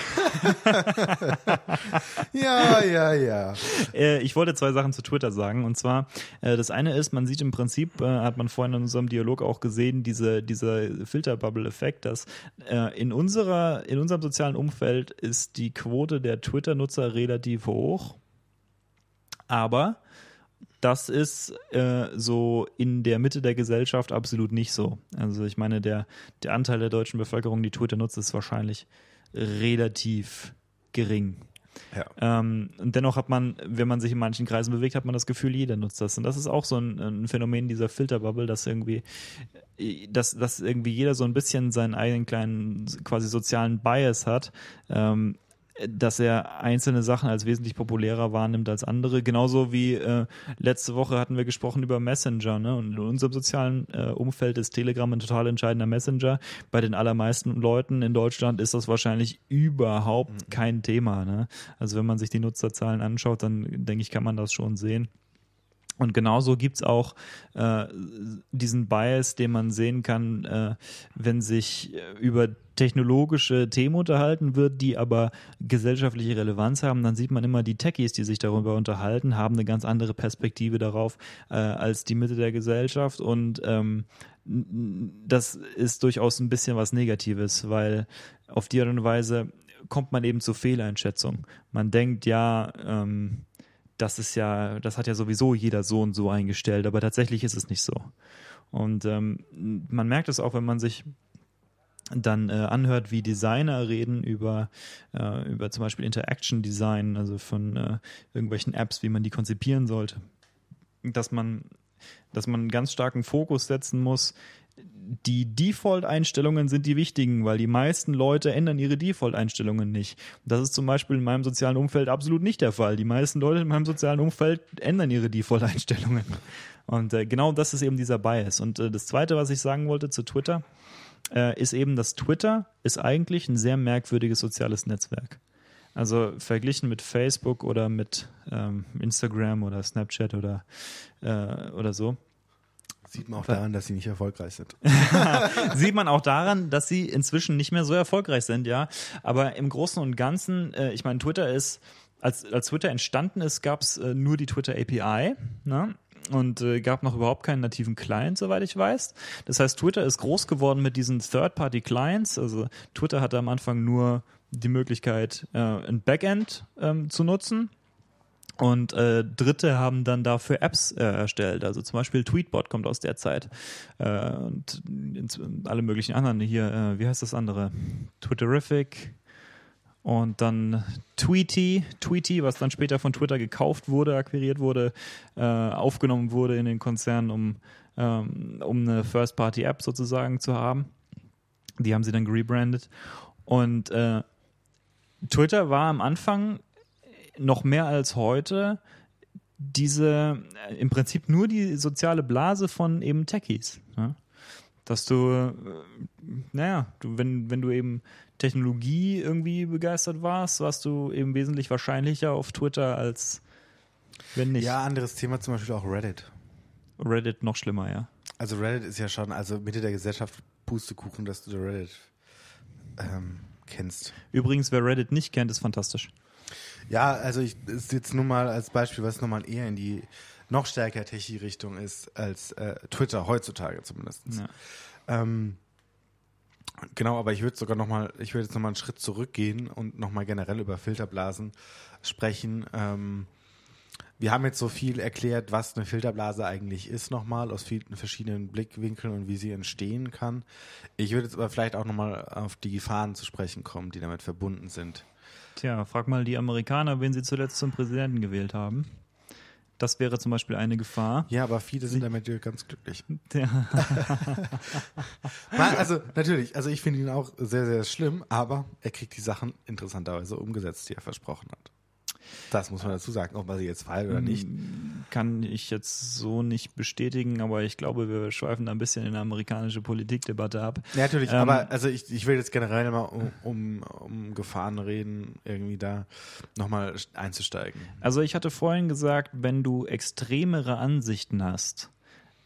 ja, ja, ja. Äh, ich wollte zwei Sachen zu Twitter sagen. Und zwar, äh, das eine ist, man sieht im Prinzip, äh, hat man vorhin in unserem Dialog auch gesehen, diese, dieser Filterbubble-Effekt, dass in unserer, in unserem sozialen Umfeld ist die Quote der Twitter-Nutzer relativ hoch. Aber das ist äh, so in der Mitte der Gesellschaft absolut nicht so. Also ich meine, der, der Anteil der deutschen Bevölkerung, die Twitter nutzt, ist wahrscheinlich relativ gering. Ja. Ähm, und dennoch hat man, wenn man sich in manchen Kreisen bewegt, hat man das Gefühl, jeder nutzt das. Und das ist auch so ein, ein Phänomen dieser Filterbubble, dass irgendwie, dass, dass irgendwie jeder so ein bisschen seinen eigenen kleinen quasi sozialen Bias hat. Ähm, dass er einzelne Sachen als wesentlich populärer wahrnimmt als andere. Genauso wie äh, letzte Woche hatten wir gesprochen über Messenger. Ne? Und in unserem sozialen äh, Umfeld ist Telegram ein total entscheidender Messenger. Bei den allermeisten Leuten in Deutschland ist das wahrscheinlich überhaupt mhm. kein Thema. Ne? Also wenn man sich die Nutzerzahlen anschaut, dann denke ich, kann man das schon sehen. Und genauso gibt's auch äh, diesen Bias, den man sehen kann, äh, wenn sich äh, über technologische Themen unterhalten wird, die aber gesellschaftliche Relevanz haben, dann sieht man immer, die Techies, die sich darüber unterhalten, haben eine ganz andere Perspektive darauf äh, als die Mitte der Gesellschaft. Und ähm, das ist durchaus ein bisschen was Negatives, weil auf die Art und Weise kommt man eben zur Fehleinschätzung. Man denkt, ja, ähm, das ist ja, das hat ja sowieso jeder so und so eingestellt, aber tatsächlich ist es nicht so. Und ähm, man merkt es auch, wenn man sich dann äh, anhört, wie Designer reden über, äh, über zum Beispiel Interaction Design, also von äh, irgendwelchen Apps, wie man die konzipieren sollte, dass man, dass man einen ganz starken Fokus setzen muss, die Default-Einstellungen sind die wichtigen, weil die meisten Leute ändern ihre Default-Einstellungen nicht. Das ist zum Beispiel in meinem sozialen Umfeld absolut nicht der Fall. Die meisten Leute in meinem sozialen Umfeld ändern ihre Default-Einstellungen. Und äh, genau das ist eben dieser Bias. Und äh, das Zweite, was ich sagen wollte zu Twitter, äh, ist eben, dass Twitter ist eigentlich ein sehr merkwürdiges soziales Netzwerk. Also verglichen mit Facebook oder mit ähm, Instagram oder Snapchat oder, äh, oder so Sieht man auch daran, dass sie nicht erfolgreich sind. Sieht man auch daran, dass sie inzwischen nicht mehr so erfolgreich sind, ja. Aber im Großen und Ganzen, äh, ich meine, Twitter ist, als, als Twitter entstanden ist, gab es äh, nur die Twitter API, ne? und äh, gab noch überhaupt keinen nativen Client, soweit ich weiß. Das heißt, Twitter ist groß geworden mit diesen Third-Party-Clients. Also Twitter hatte am Anfang nur die Möglichkeit, äh, ein Backend ähm, zu nutzen und äh, Dritte haben dann dafür Apps äh, erstellt. Also zum Beispiel Tweetbot kommt aus der Zeit. Äh, und alle möglichen anderen hier, äh, wie heißt das andere? Twitterific. Und dann Tweety, Tweety, was dann später von Twitter gekauft wurde, akquiriert wurde, äh, aufgenommen wurde in den Konzern, um, ähm, um eine First-Party-App sozusagen zu haben. Die haben sie dann gerebrandet. Und äh, Twitter war am Anfang noch mehr als heute diese äh, im Prinzip nur die soziale Blase von eben Techies. Ne? Dass du, äh, naja, du, wenn, wenn du eben Technologie irgendwie begeistert warst, warst du eben wesentlich wahrscheinlicher auf Twitter als wenn nicht. Ja, anderes Thema zum Beispiel auch Reddit. Reddit noch schlimmer, ja. Also Reddit ist ja schon, also Mitte der Gesellschaft Pustekuchen, dass du Reddit ähm, kennst. Übrigens, wer Reddit nicht kennt, ist fantastisch. Ja, also ich ist jetzt nur mal als Beispiel, was nochmal eher in die noch stärker Techie-Richtung ist als äh, Twitter heutzutage zumindest. Ja. Ähm, Genau, aber ich würde sogar noch mal, ich würde jetzt noch mal einen Schritt zurückgehen und noch mal generell über Filterblasen sprechen. Ähm, wir haben jetzt so viel erklärt, was eine Filterblase eigentlich ist, nochmal aus vielen verschiedenen Blickwinkeln und wie sie entstehen kann. Ich würde jetzt aber vielleicht auch nochmal auf die Gefahren zu sprechen kommen, die damit verbunden sind. Tja, frag mal die Amerikaner, wen sie zuletzt zum Präsidenten gewählt haben. Das wäre zum Beispiel eine Gefahr. Ja, aber viele sind damit ganz glücklich. Ja. also natürlich, also ich finde ihn auch sehr, sehr schlimm, aber er kriegt die Sachen interessanterweise umgesetzt, die er versprochen hat. Das muss man dazu sagen, ob man sie jetzt feiert oder nicht. Mm, kann ich jetzt so nicht bestätigen, aber ich glaube, wir schweifen da ein bisschen in eine amerikanische Politikdebatte ab. Ja, natürlich, ähm, aber also ich, ich will jetzt generell mal um, um, um Gefahren reden, irgendwie da nochmal einzusteigen. Also ich hatte vorhin gesagt, wenn du extremere Ansichten hast,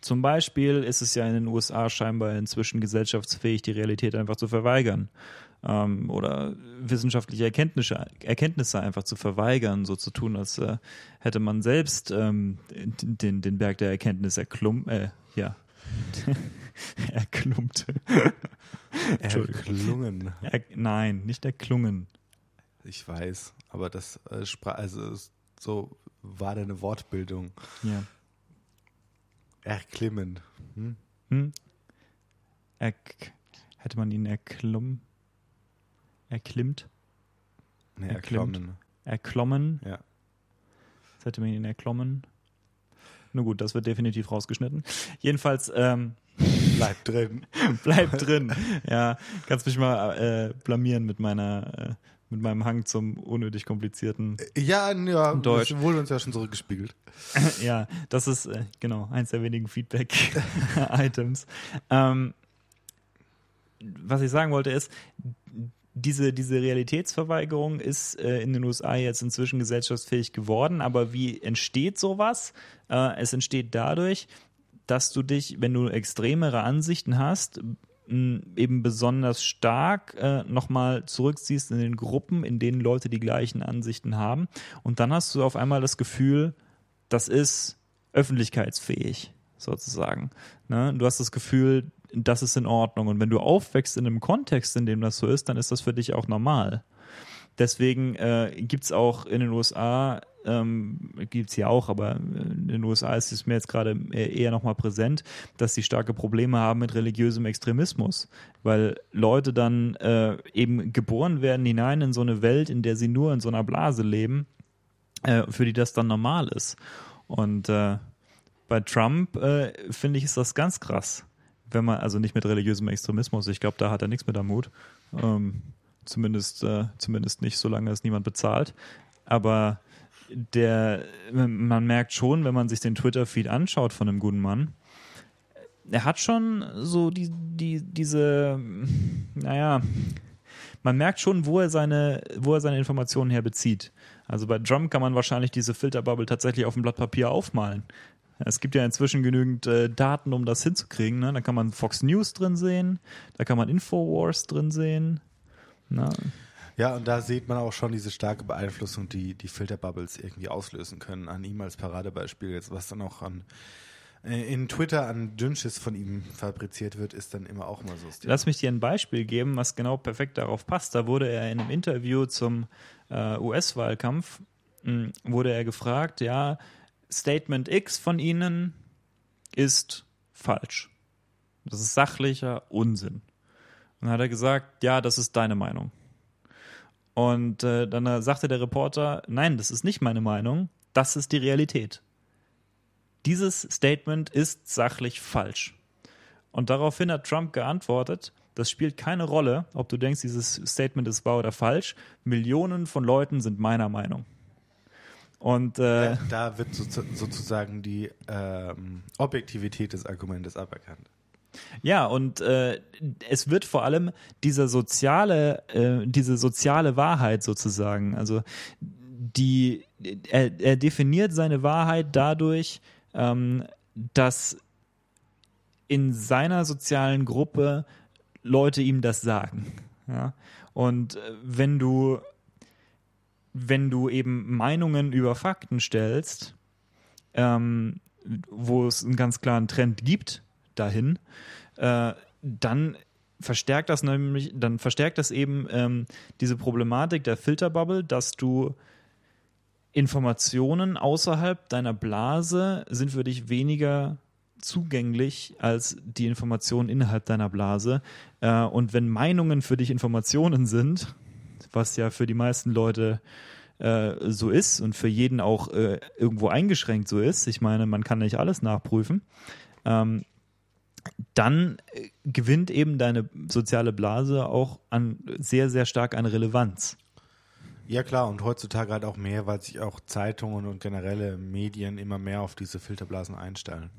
zum Beispiel ist es ja in den USA scheinbar inzwischen gesellschaftsfähig, die Realität einfach zu verweigern ähm, oder wissenschaftliche Erkenntnisse, Erkenntnisse einfach zu verweigern, so zu tun, als äh, hätte man selbst ähm, den, den Berg der Erkenntnis erklumpt, äh, ja, erklumpt. Erklungen. Er, nein, nicht erklungen. Ich weiß, aber das äh, also so war deine Wortbildung. Ja. Erklimmen. Hm? Hm? Er, hätte man ihn erklommen? Erklimmt. Nee, erklommen. Erklommen. Ja. Jetzt hätte man ihn erklommen. Nur gut, das wird definitiv rausgeschnitten. Jedenfalls, ähm, Bleib drin. Bleib drin. Ja, kannst mich mal äh, blamieren mit meiner, äh, mit meinem Hang zum unnötig komplizierten ja, ja, Deutsch. Das wurde uns ja schon zurückgespiegelt. ja, das ist äh, genau eins der wenigen Feedback-Items. ähm, was ich sagen wollte ist, diese, diese Realitätsverweigerung ist äh, in den USA jetzt inzwischen gesellschaftsfähig geworden, aber wie entsteht sowas? Äh, es entsteht dadurch, dass du dich, wenn du extremere Ansichten hast, eben besonders stark äh, nochmal zurückziehst in den Gruppen, in denen Leute die gleichen Ansichten haben. Und dann hast du auf einmal das Gefühl, das ist öffentlichkeitsfähig, sozusagen. Ne? Du hast das Gefühl, das ist in Ordnung. Und wenn du aufwächst in einem Kontext, in dem das so ist, dann ist das für dich auch normal. Deswegen äh, gibt es auch in den USA, ähm, gibt es hier auch, aber in den USA ist es mir jetzt gerade eher nochmal präsent, dass sie starke Probleme haben mit religiösem Extremismus, weil Leute dann äh, eben geboren werden hinein in so eine Welt, in der sie nur in so einer Blase leben, äh, für die das dann normal ist. Und äh, bei Trump äh, finde ich, ist das ganz krass wenn man, also nicht mit religiösem Extremismus, ich glaube, da hat er nichts mit am Mut. Ähm, zumindest, äh, zumindest nicht, solange es niemand bezahlt. Aber der, man merkt schon, wenn man sich den Twitter-Feed anschaut von einem guten Mann, er hat schon so die, die, diese, naja, man merkt schon, wo er seine, wo er seine Informationen herbezieht. Also bei Trump kann man wahrscheinlich diese Filterbubble tatsächlich auf dem Blatt Papier aufmalen. Es gibt ja inzwischen genügend äh, Daten, um das hinzukriegen. Ne? Da kann man Fox News drin sehen, da kann man Infowars drin sehen. Na? Ja, und da sieht man auch schon diese starke Beeinflussung, die die Filterbubbles irgendwie auslösen können. An ihm als Paradebeispiel jetzt, was dann auch an äh, in Twitter an Dünnschiss von ihm fabriziert wird, ist dann immer auch mal so. Lass mich dir ein Beispiel geben, was genau perfekt darauf passt. Da wurde er in einem Interview zum äh, US-Wahlkampf, hm, wurde er gefragt, ja, Statement X von Ihnen ist falsch. Das ist sachlicher Unsinn. Und dann hat er gesagt, ja, das ist deine Meinung. Und äh, dann sagte der Reporter, nein, das ist nicht meine Meinung, das ist die Realität. Dieses Statement ist sachlich falsch. Und daraufhin hat Trump geantwortet, das spielt keine Rolle, ob du denkst, dieses Statement ist wahr oder falsch. Millionen von Leuten sind meiner Meinung. Und äh, ja, da wird so, sozusagen die ähm, Objektivität des Argumentes aberkannt. Ja, und äh, es wird vor allem diese soziale, äh, diese soziale Wahrheit sozusagen, also die, er, er definiert seine Wahrheit dadurch, ähm, dass in seiner sozialen Gruppe Leute ihm das sagen. Ja? Und äh, wenn du wenn du eben Meinungen über Fakten stellst, ähm, wo es einen ganz klaren Trend gibt dahin, äh, dann verstärkt das nämlich, dann verstärkt das eben ähm, diese Problematik der Filterbubble, dass du Informationen außerhalb deiner Blase sind für dich weniger zugänglich als die Informationen innerhalb deiner Blase. Äh, und wenn Meinungen für dich Informationen sind, was ja für die meisten Leute äh, so ist und für jeden auch äh, irgendwo eingeschränkt so ist, ich meine, man kann nicht alles nachprüfen, ähm, dann äh, gewinnt eben deine soziale Blase auch an sehr, sehr stark an Relevanz. Ja klar, und heutzutage halt auch mehr, weil sich auch Zeitungen und generelle Medien immer mehr auf diese Filterblasen einstellen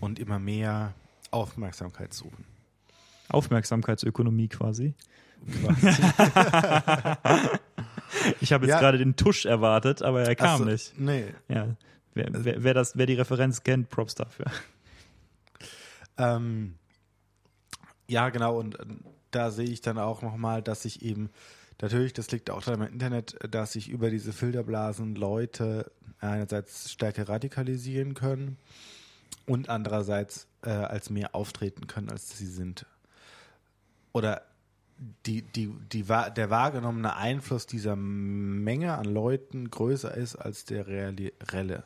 und immer mehr Aufmerksamkeit suchen. Aufmerksamkeitsökonomie quasi. Ich habe jetzt ja. gerade den Tusch erwartet, aber er kam so, nicht. Nee. Ja. Wer, wer, wer, das, wer die Referenz kennt, Props dafür. Ähm, ja, genau, und äh, da sehe ich dann auch nochmal, dass sich eben, natürlich, das liegt auch dann im Internet, dass sich über diese Filterblasen Leute einerseits stärker radikalisieren können und andererseits äh, als mehr auftreten können, als sie sind. Oder die, die, die, der wahrgenommene Einfluss dieser Menge an Leuten größer ist als der reelle, reelle,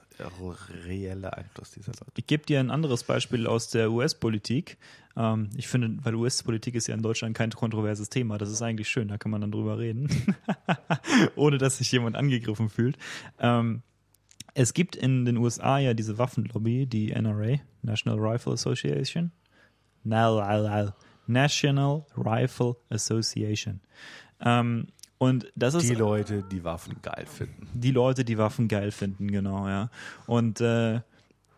reelle Einfluss dieser Leute. Ich gebe dir ein anderes Beispiel aus der US-Politik. Ähm, ich finde, weil US-Politik ist ja in Deutschland kein kontroverses Thema. Das ist eigentlich schön, da kann man dann drüber reden, ohne dass sich jemand angegriffen fühlt. Ähm, es gibt in den USA ja diese Waffenlobby, die NRA, National Rifle Association. NRA. National Rifle Association. Ähm, und das ist die Leute, die Waffen geil finden. Die Leute, die Waffen geil finden, genau, ja. Und äh,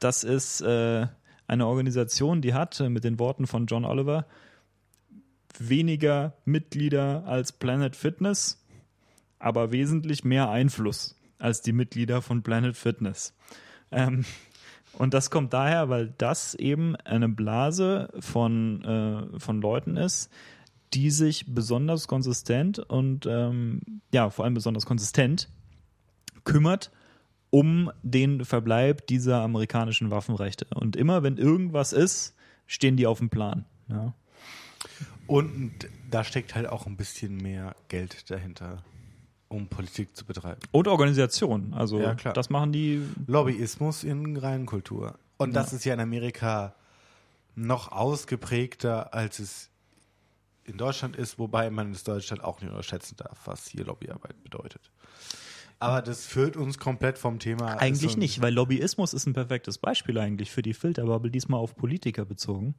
das ist äh, eine Organisation, die hat äh, mit den Worten von John Oliver weniger Mitglieder als Planet Fitness, aber wesentlich mehr Einfluss als die Mitglieder von Planet Fitness. Ähm, und das kommt daher, weil das eben eine Blase von, äh, von Leuten ist, die sich besonders konsistent und ähm, ja, vor allem besonders konsistent kümmert um den Verbleib dieser amerikanischen Waffenrechte. Und immer wenn irgendwas ist, stehen die auf dem Plan. Ja. Und da steckt halt auch ein bisschen mehr Geld dahinter um Politik zu betreiben. Und Organisation. Also ja, das machen die. Lobbyismus in Reinkultur. Und das ist ja in Amerika noch ausgeprägter, als es in Deutschland ist, wobei man es Deutschland auch nicht unterschätzen darf, was hier Lobbyarbeit bedeutet. Aber das führt uns komplett vom Thema. Eigentlich nicht, weil Lobbyismus ist ein perfektes Beispiel eigentlich für die Filterbubble, diesmal auf Politiker bezogen.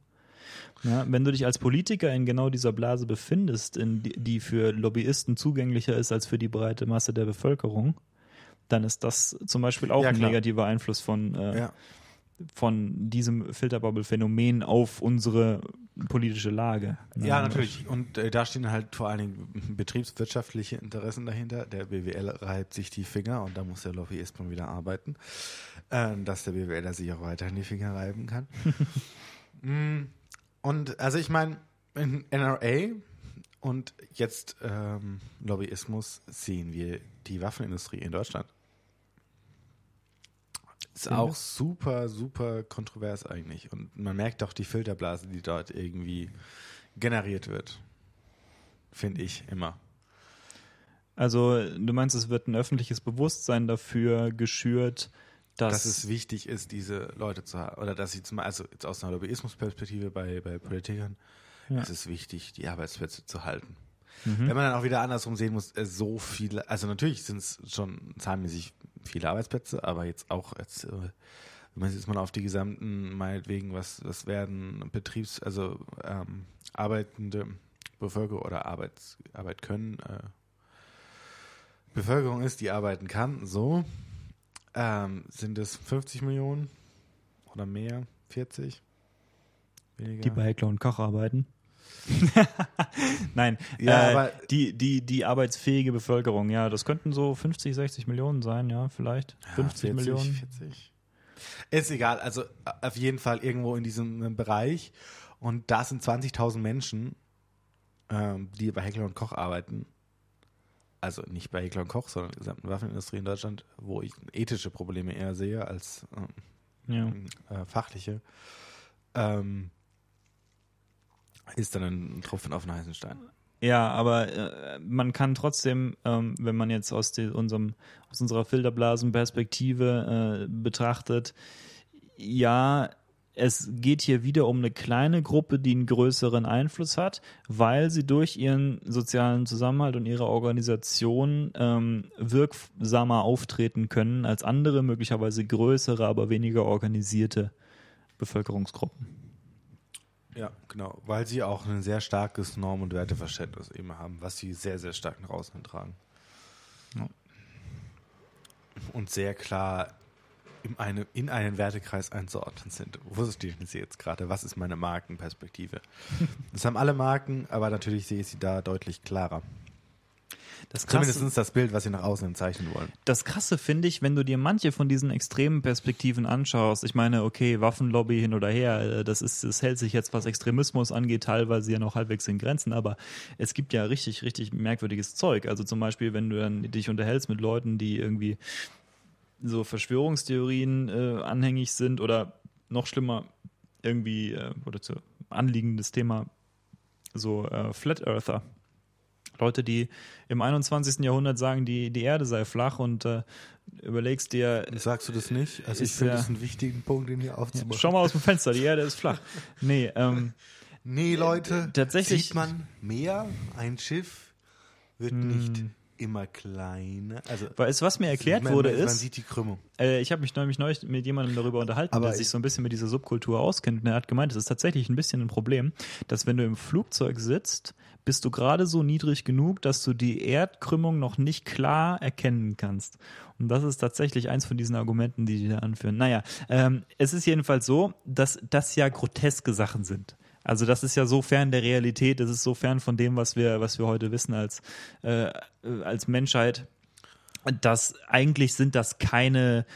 Ja, wenn du dich als Politiker in genau dieser Blase befindest, in die, die für Lobbyisten zugänglicher ist als für die breite Masse der Bevölkerung, dann ist das zum Beispiel auch ja, ein negativer Einfluss von, äh, ja. von diesem Filterbubble-Phänomen auf unsere politische Lage. Ne? Ja, natürlich. Und äh, da stehen halt vor allen Dingen betriebswirtschaftliche Interessen dahinter. Der BWL reibt sich die Finger und da muss der Lobbyist mal wieder arbeiten, äh, dass der BWLer sich auch weiterhin die Finger reiben kann. mm. Und also ich meine, in NRA und jetzt ähm, Lobbyismus sehen wir die Waffenindustrie in Deutschland. Ist ja. auch super, super kontrovers eigentlich. Und man merkt auch die Filterblase, die dort irgendwie generiert wird. Finde ich immer. Also, du meinst, es wird ein öffentliches Bewusstsein dafür geschürt, dass, dass es wichtig ist, diese Leute zu haben, oder dass sie zum also jetzt aus einer Lobbyismusperspektive bei, bei Politikern, ja. ist es wichtig, die Arbeitsplätze zu halten. Mhm. Wenn man dann auch wieder andersrum sehen muss, äh, so viele, also natürlich sind es schon zahlenmäßig viele Arbeitsplätze, aber jetzt auch jetzt, äh, wenn man jetzt mal auf die gesamten, meinetwegen, was, was werden Betriebs-, also ähm, arbeitende Bevölkerung oder Arbeits, Arbeit können, äh, Bevölkerung ist, die arbeiten kann, so, ähm, sind es 50 Millionen oder mehr? 40? Weniger? Die bei Heckler und Koch arbeiten? Nein, ja, äh, die, die, die arbeitsfähige Bevölkerung, ja, das könnten so 50, 60 Millionen sein, ja, vielleicht. Ja, 50 40, Millionen. 40. Ist egal, also auf jeden Fall irgendwo in diesem Bereich. Und da sind 20.000 Menschen, ähm, die bei Heckler und Koch arbeiten also nicht bei Heckler und Koch, sondern der gesamten Waffenindustrie in Deutschland, wo ich ethische Probleme eher sehe als ähm, ja. äh, fachliche. Ähm, Ist dann ein Tropfen auf den heißen Stein. Ja, aber äh, man kann trotzdem, ähm, wenn man jetzt aus, die, unserem, aus unserer Filterblasenperspektive äh, betrachtet, ja, es geht hier wieder um eine kleine Gruppe, die einen größeren Einfluss hat, weil sie durch ihren sozialen Zusammenhalt und ihre Organisation ähm, wirksamer auftreten können als andere, möglicherweise größere, aber weniger organisierte Bevölkerungsgruppen. Ja, genau, weil sie auch ein sehr starkes Norm- und Werteverständnis eben haben, was sie sehr, sehr stark nach außen tragen. Ja. Und sehr klar in, eine, in einen Wertekreis einzuordnen sind. Wo stehen sie jetzt gerade? Was ist meine Markenperspektive? das haben alle Marken, aber natürlich sehe ich sie da deutlich klarer. Das krasse, Zumindest das Bild, was sie nach außen zeichnen wollen. Das Krasse finde ich, wenn du dir manche von diesen extremen Perspektiven anschaust. Ich meine, okay, Waffenlobby hin oder her, äh, das ist, das hält sich jetzt, was Extremismus angeht, teilweise ja noch halbwegs in Grenzen, aber es gibt ja richtig, richtig merkwürdiges Zeug. Also zum Beispiel, wenn du dann dich unterhältst mit Leuten, die irgendwie so Verschwörungstheorien äh, anhängig sind oder noch schlimmer irgendwie äh, oder zu anliegendes Thema so äh, Flat Earther. Leute, die im 21. Jahrhundert sagen, die, die Erde sei flach und äh, überlegst dir. Sagst du das nicht? Also ich finde das einen wichtigen Punkt, den hier aufzumachen. Ja, schau mal aus dem Fenster, die Erde ist flach. Nee, ähm, nee, Leute. Tatsächlich. Sieht man mehr, ein Schiff wird nicht hm immer kleiner. Also, weißt du, was mir erklärt man, wurde, ist. Man sieht die Krümmung. Äh, ich habe mich neulich, neulich mit jemandem darüber unterhalten, Aber der sich so ein bisschen mit dieser Subkultur auskennt. Und er hat gemeint, es ist tatsächlich ein bisschen ein Problem, dass wenn du im Flugzeug sitzt, bist du gerade so niedrig genug, dass du die Erdkrümmung noch nicht klar erkennen kannst. Und das ist tatsächlich eins von diesen Argumenten, die die da anführen. Naja, ähm, es ist jedenfalls so, dass das ja groteske Sachen sind. Also das ist ja so fern der Realität, das ist so fern von dem, was wir, was wir heute wissen als, äh, als Menschheit, dass eigentlich sind das keine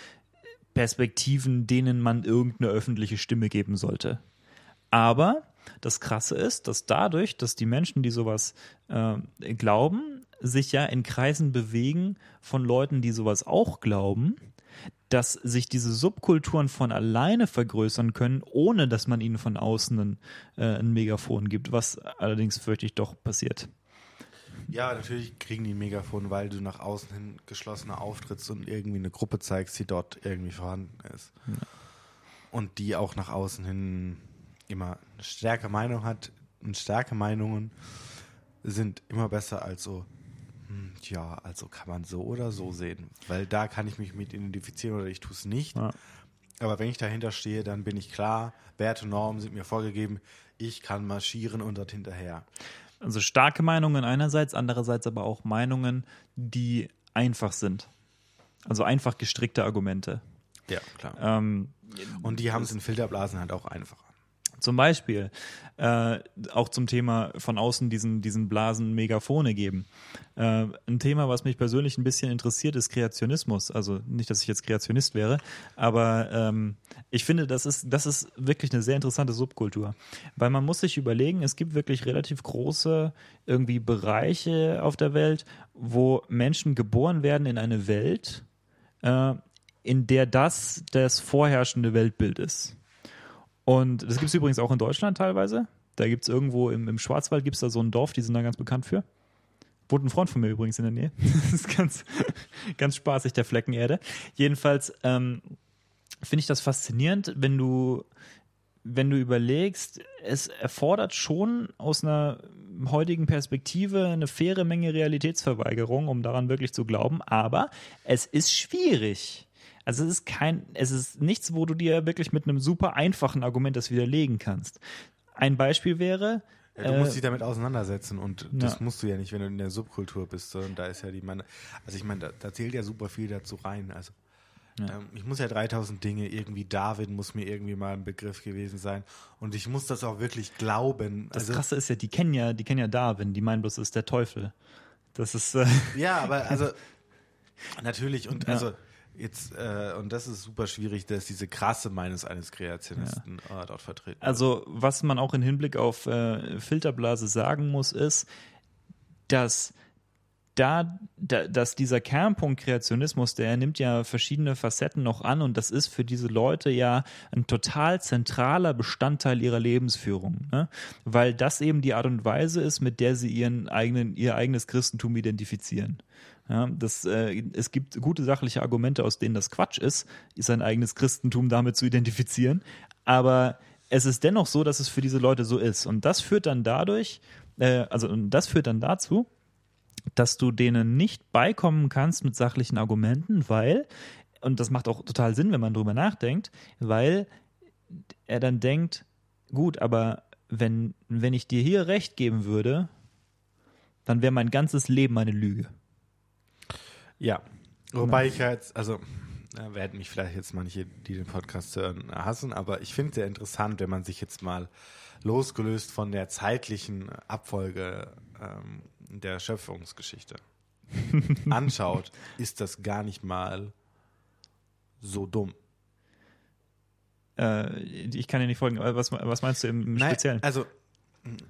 Perspektiven, denen man irgendeine öffentliche Stimme geben sollte. Aber das Krasse ist, dass dadurch, dass die Menschen, die sowas äh, glauben, sich ja in Kreisen bewegen von Leuten, die sowas auch glauben, dass sich diese Subkulturen von alleine vergrößern können, ohne dass man ihnen von außen ein, äh, ein Megafon gibt, was allerdings fürchte ich doch passiert. Ja, natürlich kriegen die ein Megafon, weil du nach außen hin geschlossener auftrittst und irgendwie eine Gruppe zeigst, die dort irgendwie vorhanden ist. Ja. Und die auch nach außen hin immer eine stärkere Meinung hat. Und starke Meinungen sind immer besser als so ja, also kann man so oder so sehen, weil da kann ich mich mit identifizieren oder ich tue es nicht. Ja. Aber wenn ich dahinter stehe, dann bin ich klar, Werte, Normen sind mir vorgegeben, ich kann marschieren und dort hinterher. Also starke Meinungen einerseits, andererseits aber auch Meinungen, die einfach sind. Also einfach gestrickte Argumente. Ja, klar. Ähm, und die haben es in Filterblasen halt auch einfacher. Zum Beispiel äh, auch zum Thema von außen diesen, diesen Blasen Megafone geben. Äh, ein Thema, was mich persönlich ein bisschen interessiert, ist Kreationismus. Also nicht, dass ich jetzt Kreationist wäre, aber ähm, ich finde, das ist, das ist wirklich eine sehr interessante Subkultur. Weil man muss sich überlegen, es gibt wirklich relativ große irgendwie Bereiche auf der Welt, wo Menschen geboren werden in eine Welt, äh, in der das das vorherrschende Weltbild ist. Und das gibt es übrigens auch in Deutschland teilweise. Da gibt es irgendwo im, im Schwarzwald gibt es da so ein Dorf, die sind da ganz bekannt für. Wohnt ein Freund von mir übrigens in der Nähe. Das ist ganz, ganz spaßig, der Fleckenerde. Jedenfalls ähm, finde ich das faszinierend, wenn du, wenn du überlegst, es erfordert schon aus einer heutigen Perspektive eine faire Menge Realitätsverweigerung, um daran wirklich zu glauben, aber es ist schwierig. Also es ist kein, es ist nichts, wo du dir wirklich mit einem super einfachen Argument das widerlegen kannst. Ein Beispiel wäre, ja, du musst äh, dich damit auseinandersetzen und das ja. musst du ja nicht, wenn du in der Subkultur bist. Und da ist ja die, meine, also ich meine, da, da, zählt ja super viel dazu rein. Also ja. ähm, ich muss ja 3000 Dinge, irgendwie David muss mir irgendwie mal ein Begriff gewesen sein und ich muss das auch wirklich glauben. Das also, Krasse ist ja, die kennen ja, die kennen ja Darwin, die meinen bloß, ist der Teufel. Das ist. Äh ja, aber also natürlich und also Jetzt, äh, und das ist super schwierig, dass diese krasse Meinung eines Kreationisten ja. äh, dort vertreten wird. Also, was man auch im Hinblick auf äh, Filterblase sagen muss, ist, dass da, da, dass dieser Kernpunkt Kreationismus, der nimmt ja verschiedene Facetten noch an und das ist für diese Leute ja ein total zentraler Bestandteil ihrer Lebensführung, ne? weil das eben die Art und Weise ist, mit der sie ihren eigenen, ihr eigenes Christentum identifizieren. Ja, das, äh, es gibt gute sachliche Argumente, aus denen das Quatsch ist, sein eigenes Christentum damit zu identifizieren. Aber es ist dennoch so, dass es für diese Leute so ist. Und das führt dann dadurch, äh, also das führt dann dazu, dass du denen nicht beikommen kannst mit sachlichen Argumenten, weil, und das macht auch total Sinn, wenn man drüber nachdenkt, weil er dann denkt, gut, aber wenn, wenn ich dir hier recht geben würde, dann wäre mein ganzes Leben eine Lüge. Ja. Wobei ich ja jetzt, also werden mich vielleicht jetzt manche, die den Podcast hören, hassen, aber ich finde es sehr interessant, wenn man sich jetzt mal losgelöst von der zeitlichen Abfolge ähm, der Schöpfungsgeschichte anschaut, ist das gar nicht mal so dumm. Äh, ich kann dir nicht folgen, aber was, was meinst du im Nein, Speziellen? Also,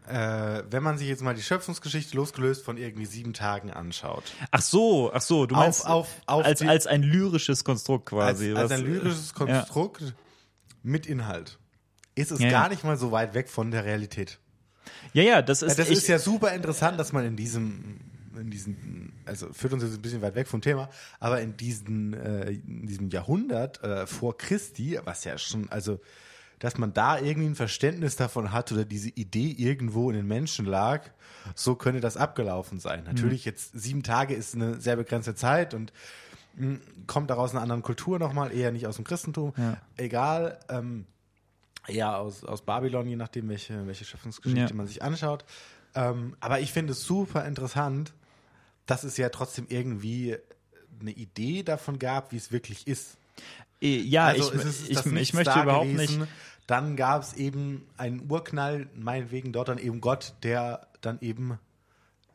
äh, wenn man sich jetzt mal die Schöpfungsgeschichte losgelöst von irgendwie sieben Tagen anschaut. Ach so, ach so, du Auf- meinst auf- auf als, als ein lyrisches Konstrukt Als, quasi. als was- ein lyrisches Konstrukt mit Inhalt ist es Ja, ja. gar nicht mal so weit weg von der Realität. Ja, ja, das Ja, ist, das ich, ist ja super interessant, dass man in diesem, in diesen, also führt uns jetzt ein bisschen weit weg vom Thema, aber in diesen, äh, in diesem Jahrhundert äh, vor Christi, was ja schon, also, dass man da irgendwie ein Verständnis davon hat oder diese Idee irgendwo in den Menschen lag, so könnte das abgelaufen sein. Natürlich jetzt sieben Tage ist eine sehr begrenzte Zeit und mh, kommt daraus einer anderen Kultur nochmal, eher nicht aus dem Christentum. Ja. Egal, ähm, eher aus, aus Babylon, je nachdem, welche, welche Schöpfungsgeschichte Ja. man sich anschaut. Ähm, aber ich finde es super interessant, dass es ja trotzdem irgendwie eine Idee davon gab, wie es wirklich ist. Äh, ja, also ich, ist ich, ich, möchte da überhaupt gewesen. nicht. Dann gab es eben einen Urknall, meinetwegen dort dann eben Gott, der dann eben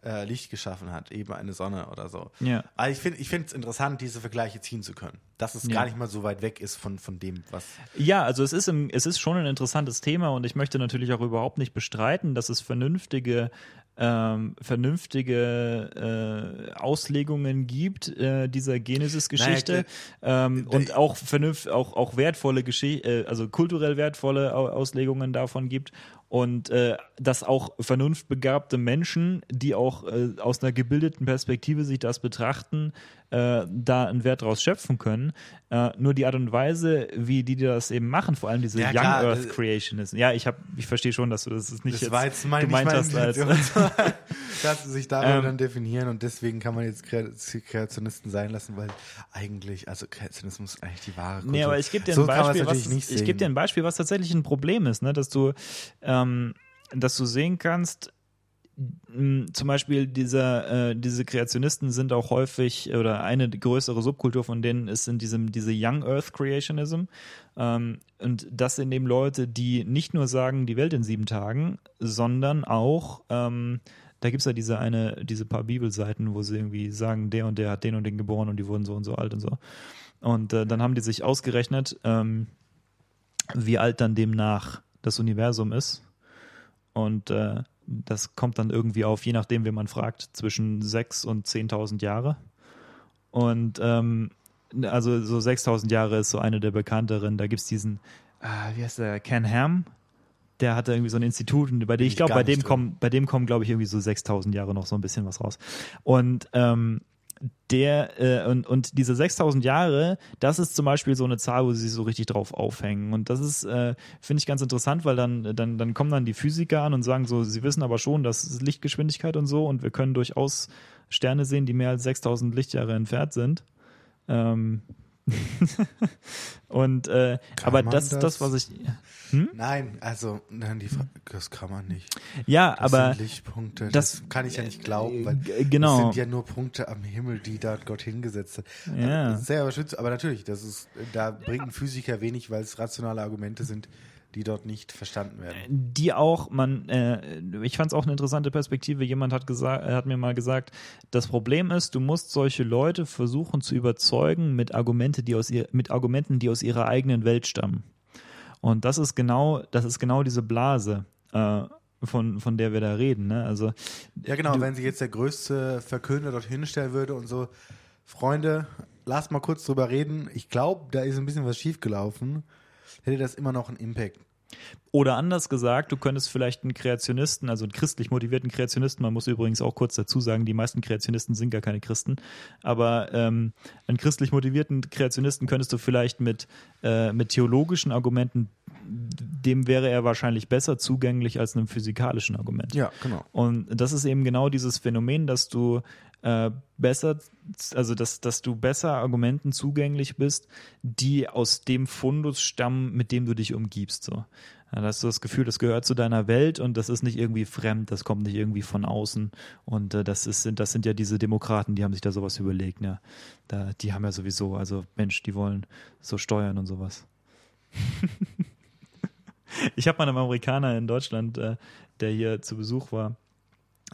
äh, Licht geschaffen hat, eben eine Sonne oder so. Ja. Aber ich finde ich finde es interessant, diese Vergleiche ziehen zu können. Dass es Ja. gar nicht mal so weit weg ist von, von dem, was. Ja, also es ist, im, es ist schon ein interessantes Thema und ich möchte natürlich auch überhaupt nicht bestreiten, dass es vernünftige, ähm, vernünftige äh, Auslegungen gibt äh, dieser Genesis-Geschichte. Naja, ähm, und auch vernünft, auch, auch wertvolle Geschichte, äh, also kulturell wertvolle Au- Auslegungen davon gibt und äh, dass auch vernunftbegabte Menschen, die auch äh, aus einer gebildeten Perspektive sich das betrachten, äh, da einen Wert draus schöpfen können. Äh, nur die Art und Weise, wie die das eben machen, vor allem diese Ja, Young klar, Earth äh, Creationism. Ja, ich habe, ich verstehe schon, dass du das ist nicht Das jetzt war jetzt mein, gemeint meine hast als dass sie sich darüber Ähm. dann definieren und deswegen kann man jetzt Kre- Kreationisten sein lassen, weil eigentlich, also Kreationismus ist eigentlich die wahre Kultur. Nee, aber ich gebe dir ein so Beispiel, was, ich gebe dir ein Beispiel, was tatsächlich ein Problem ist, ne? dass du, ähm, dass du sehen kannst, zum Beispiel diese, äh, diese Kreationisten sind auch häufig oder eine größere Subkultur von denen ist in diesem diese Young Earth Creationism ähm, und das sind eben Leute, die nicht nur sagen die Welt in sieben Tagen, sondern auch ähm, da gibt es ja diese eine, diese paar Bibelseiten, wo sie irgendwie sagen, der und der hat den und den geboren und die wurden so und so alt und so. Und äh, dann haben die sich ausgerechnet, ähm, wie alt dann demnach das Universum ist. Und äh, das kommt dann irgendwie auf, je nachdem, wen man fragt, zwischen 6 und 10.000 Jahre. Und ähm, also so 6.000 Jahre ist so eine der bekannteren. Da gibt es diesen, ah, wie heißt der, Ken Ham? Der hatte irgendwie so ein Institut und bei dem, ich ich glaube, bei dem kommen, bei dem kommen, glaube ich, irgendwie so 6000 Jahre noch so ein bisschen was raus. Und ähm, der äh, und, und diese 6000 Jahre, das ist zum Beispiel so eine Zahl, wo sie sich so richtig drauf aufhängen. Und das ist, äh, finde ich ganz interessant, weil dann, dann, dann kommen dann die Physiker an und sagen so, sie wissen aber schon, das ist Lichtgeschwindigkeit und so und wir können durchaus Sterne sehen, die mehr als 6000 Lichtjahre entfernt sind. Ähm, und äh, aber das ist das, das? was ich. Nein, also, nein, die Fra das kann man nicht. Ja, Das aber sind Lichtpunkte. das- Das, kann ich ja nicht glauben, weil genau. das sind ja nur Punkte am Himmel, die da Gott hingesetzt hat. Ja. Das ist sehr überschützt, aber natürlich, das ist, da bringt ein Physiker wenig, weil es rationale Argumente sind, die dort nicht verstanden werden. die auch, man, äh, ich fand es auch eine interessante Perspektive. Jemand hat gesagt, hat mir mal gesagt, das Problem ist, du musst solche Leute versuchen zu überzeugen mit Argumente, die aus ihr, mit Argumenten, die aus ihrer eigenen Welt stammen. Und das ist genau, das ist genau diese Blase. Äh, von, von der wir da reden. Ne? Also, ja, genau, wenn sich jetzt der größte Verkünder dorthin stellen würde und so, Freunde, lass mal kurz drüber reden. Ich glaube, da ist ein bisschen was schiefgelaufen. Hätte das immer noch einen Impact. Oder anders gesagt, du könntest vielleicht einen Kreationisten, also einen christlich motivierten Kreationisten, man muss übrigens auch kurz dazu sagen, die meisten Kreationisten sind gar keine Christen, aber ähm, einen christlich motivierten Kreationisten könntest du vielleicht mit, äh, mit theologischen Argumenten, dem wäre er wahrscheinlich besser zugänglich als einem physikalischen Argument. Ja, genau. Und das ist eben genau dieses Phänomen, dass du äh, besser, also dass, dass du besser Argumenten zugänglich bist, die aus dem Fundus stammen, mit dem du dich umgibst. So. Ja, da hast du das Gefühl, das gehört zu deiner Welt und das ist nicht irgendwie fremd, das kommt nicht irgendwie von außen. Und äh, das, ist, das sind ja diese Demokraten, die haben sich da sowas überlegt. Ja. Da, die haben ja sowieso, also Mensch, die wollen so steuern und sowas. ich habe mal einem Amerikaner in Deutschland, äh, der hier zu Besuch war,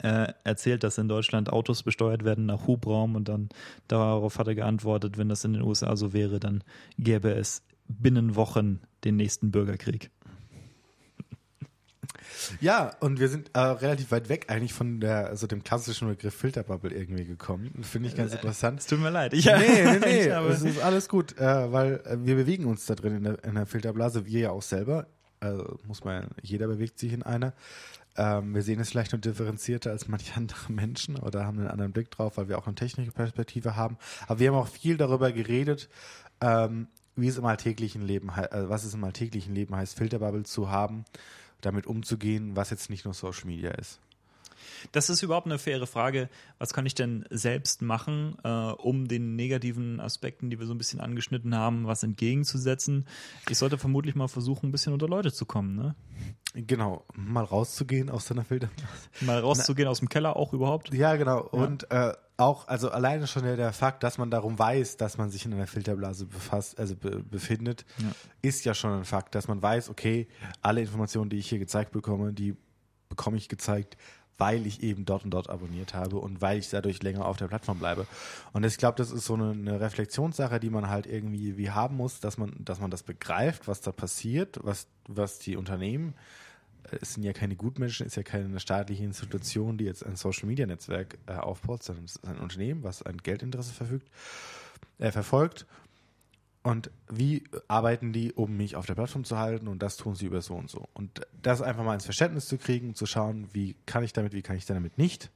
äh, erzählt, dass in Deutschland Autos besteuert werden nach Hubraum und dann darauf hat er geantwortet, wenn das in den USA so wäre, dann gäbe es binnen Wochen den nächsten Bürgerkrieg. Ja, und wir sind äh, relativ weit weg eigentlich von der, also dem klassischen Begriff Filterbubble irgendwie gekommen. Finde ich ganz äh, interessant. Es tut mir leid. Ich, nee, nee, nee. es ist alles gut, äh, weil äh, wir bewegen uns da drin in der, in der Filterblase, wir ja auch selber. Also muss man, jeder bewegt sich in einer. Ähm, wir sehen es vielleicht nur differenzierter als manche andere Menschen oder haben einen anderen Blick drauf, weil wir auch eine technische Perspektive haben. Aber wir haben auch viel darüber geredet, ähm, wie es im alltäglichen Leben, äh, was es im alltäglichen Leben heißt, Filterbubble zu haben, damit umzugehen, was jetzt nicht nur Social Media ist. Das ist überhaupt eine faire Frage. Was kann ich denn selbst machen, äh, um den negativen Aspekten, die wir so ein bisschen angeschnitten haben, was entgegenzusetzen? Ich sollte vermutlich mal versuchen, ein bisschen unter Leute zu kommen, ne? Genau, mal rauszugehen aus seiner Filterblase. Mal rauszugehen Na, aus dem Keller auch überhaupt? Ja, genau. Ja. Und äh, auch, also alleine schon der, der, Fakt, dass man darum weiß, dass man sich in einer Filterblase befasst, also be, befindet, ja. ist ja schon ein Fakt, dass man weiß, okay, alle Informationen, die ich hier gezeigt bekomme, die bekomme ich gezeigt, weil ich eben dort und dort abonniert habe und weil ich dadurch länger auf der Plattform bleibe. Und ich glaube, das ist so eine, eine, Reflexionssache, die man halt irgendwie wie haben muss, dass man, dass man das begreift, was da passiert, was, was die Unternehmen, äh, es sind ja keine Gutmenschen, es ist ja keine staatliche Institution, die jetzt ein Social Media Netzwerk äh, aufbaut, sondern es ist ein Unternehmen, was ein Geldinteresse verfügt, äh, verfolgt und wie arbeiten die, um mich auf der Plattform zu halten? Und das tun sie über so und so. Und das einfach mal ins Verständnis zu kriegen, zu schauen, wie kann ich damit, wie kann ich damit nicht,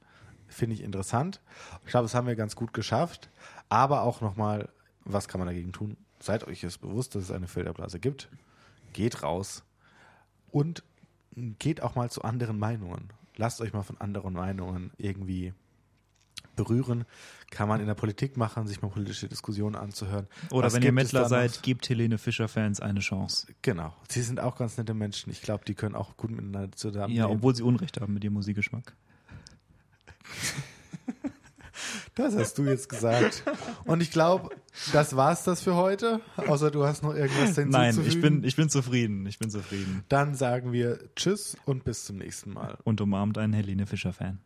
finde ich interessant. Ich glaube, das haben wir ganz gut geschafft. Aber auch nochmal, was kann man dagegen tun? Seid euch es bewusst, dass es eine Filterblase gibt. Geht raus und geht auch mal zu anderen Meinungen. Lasst euch mal von anderen Meinungen irgendwie berühren, kann man in der Politik machen, sich mal politische Diskussionen anzuhören. Oder Was wenn ihr Mettler seid, gebt Helene Fischer-Fans eine Chance. Genau. Sie sind auch ganz nette Menschen. Ich glaube, die können auch gut miteinander zusammenleben. Ja, obwohl sie Unrecht haben mit ihrem Musikgeschmack. Das hast du jetzt gesagt. Und ich glaube, das war's das für heute. Außer du hast noch irgendwas hinzuzufügen. Nein, ich bin, ich bin zufrieden. Ich bin zufrieden. Dann sagen wir Tschüss und bis zum nächsten Mal. Und umarmt einen Helene Fischer-Fan.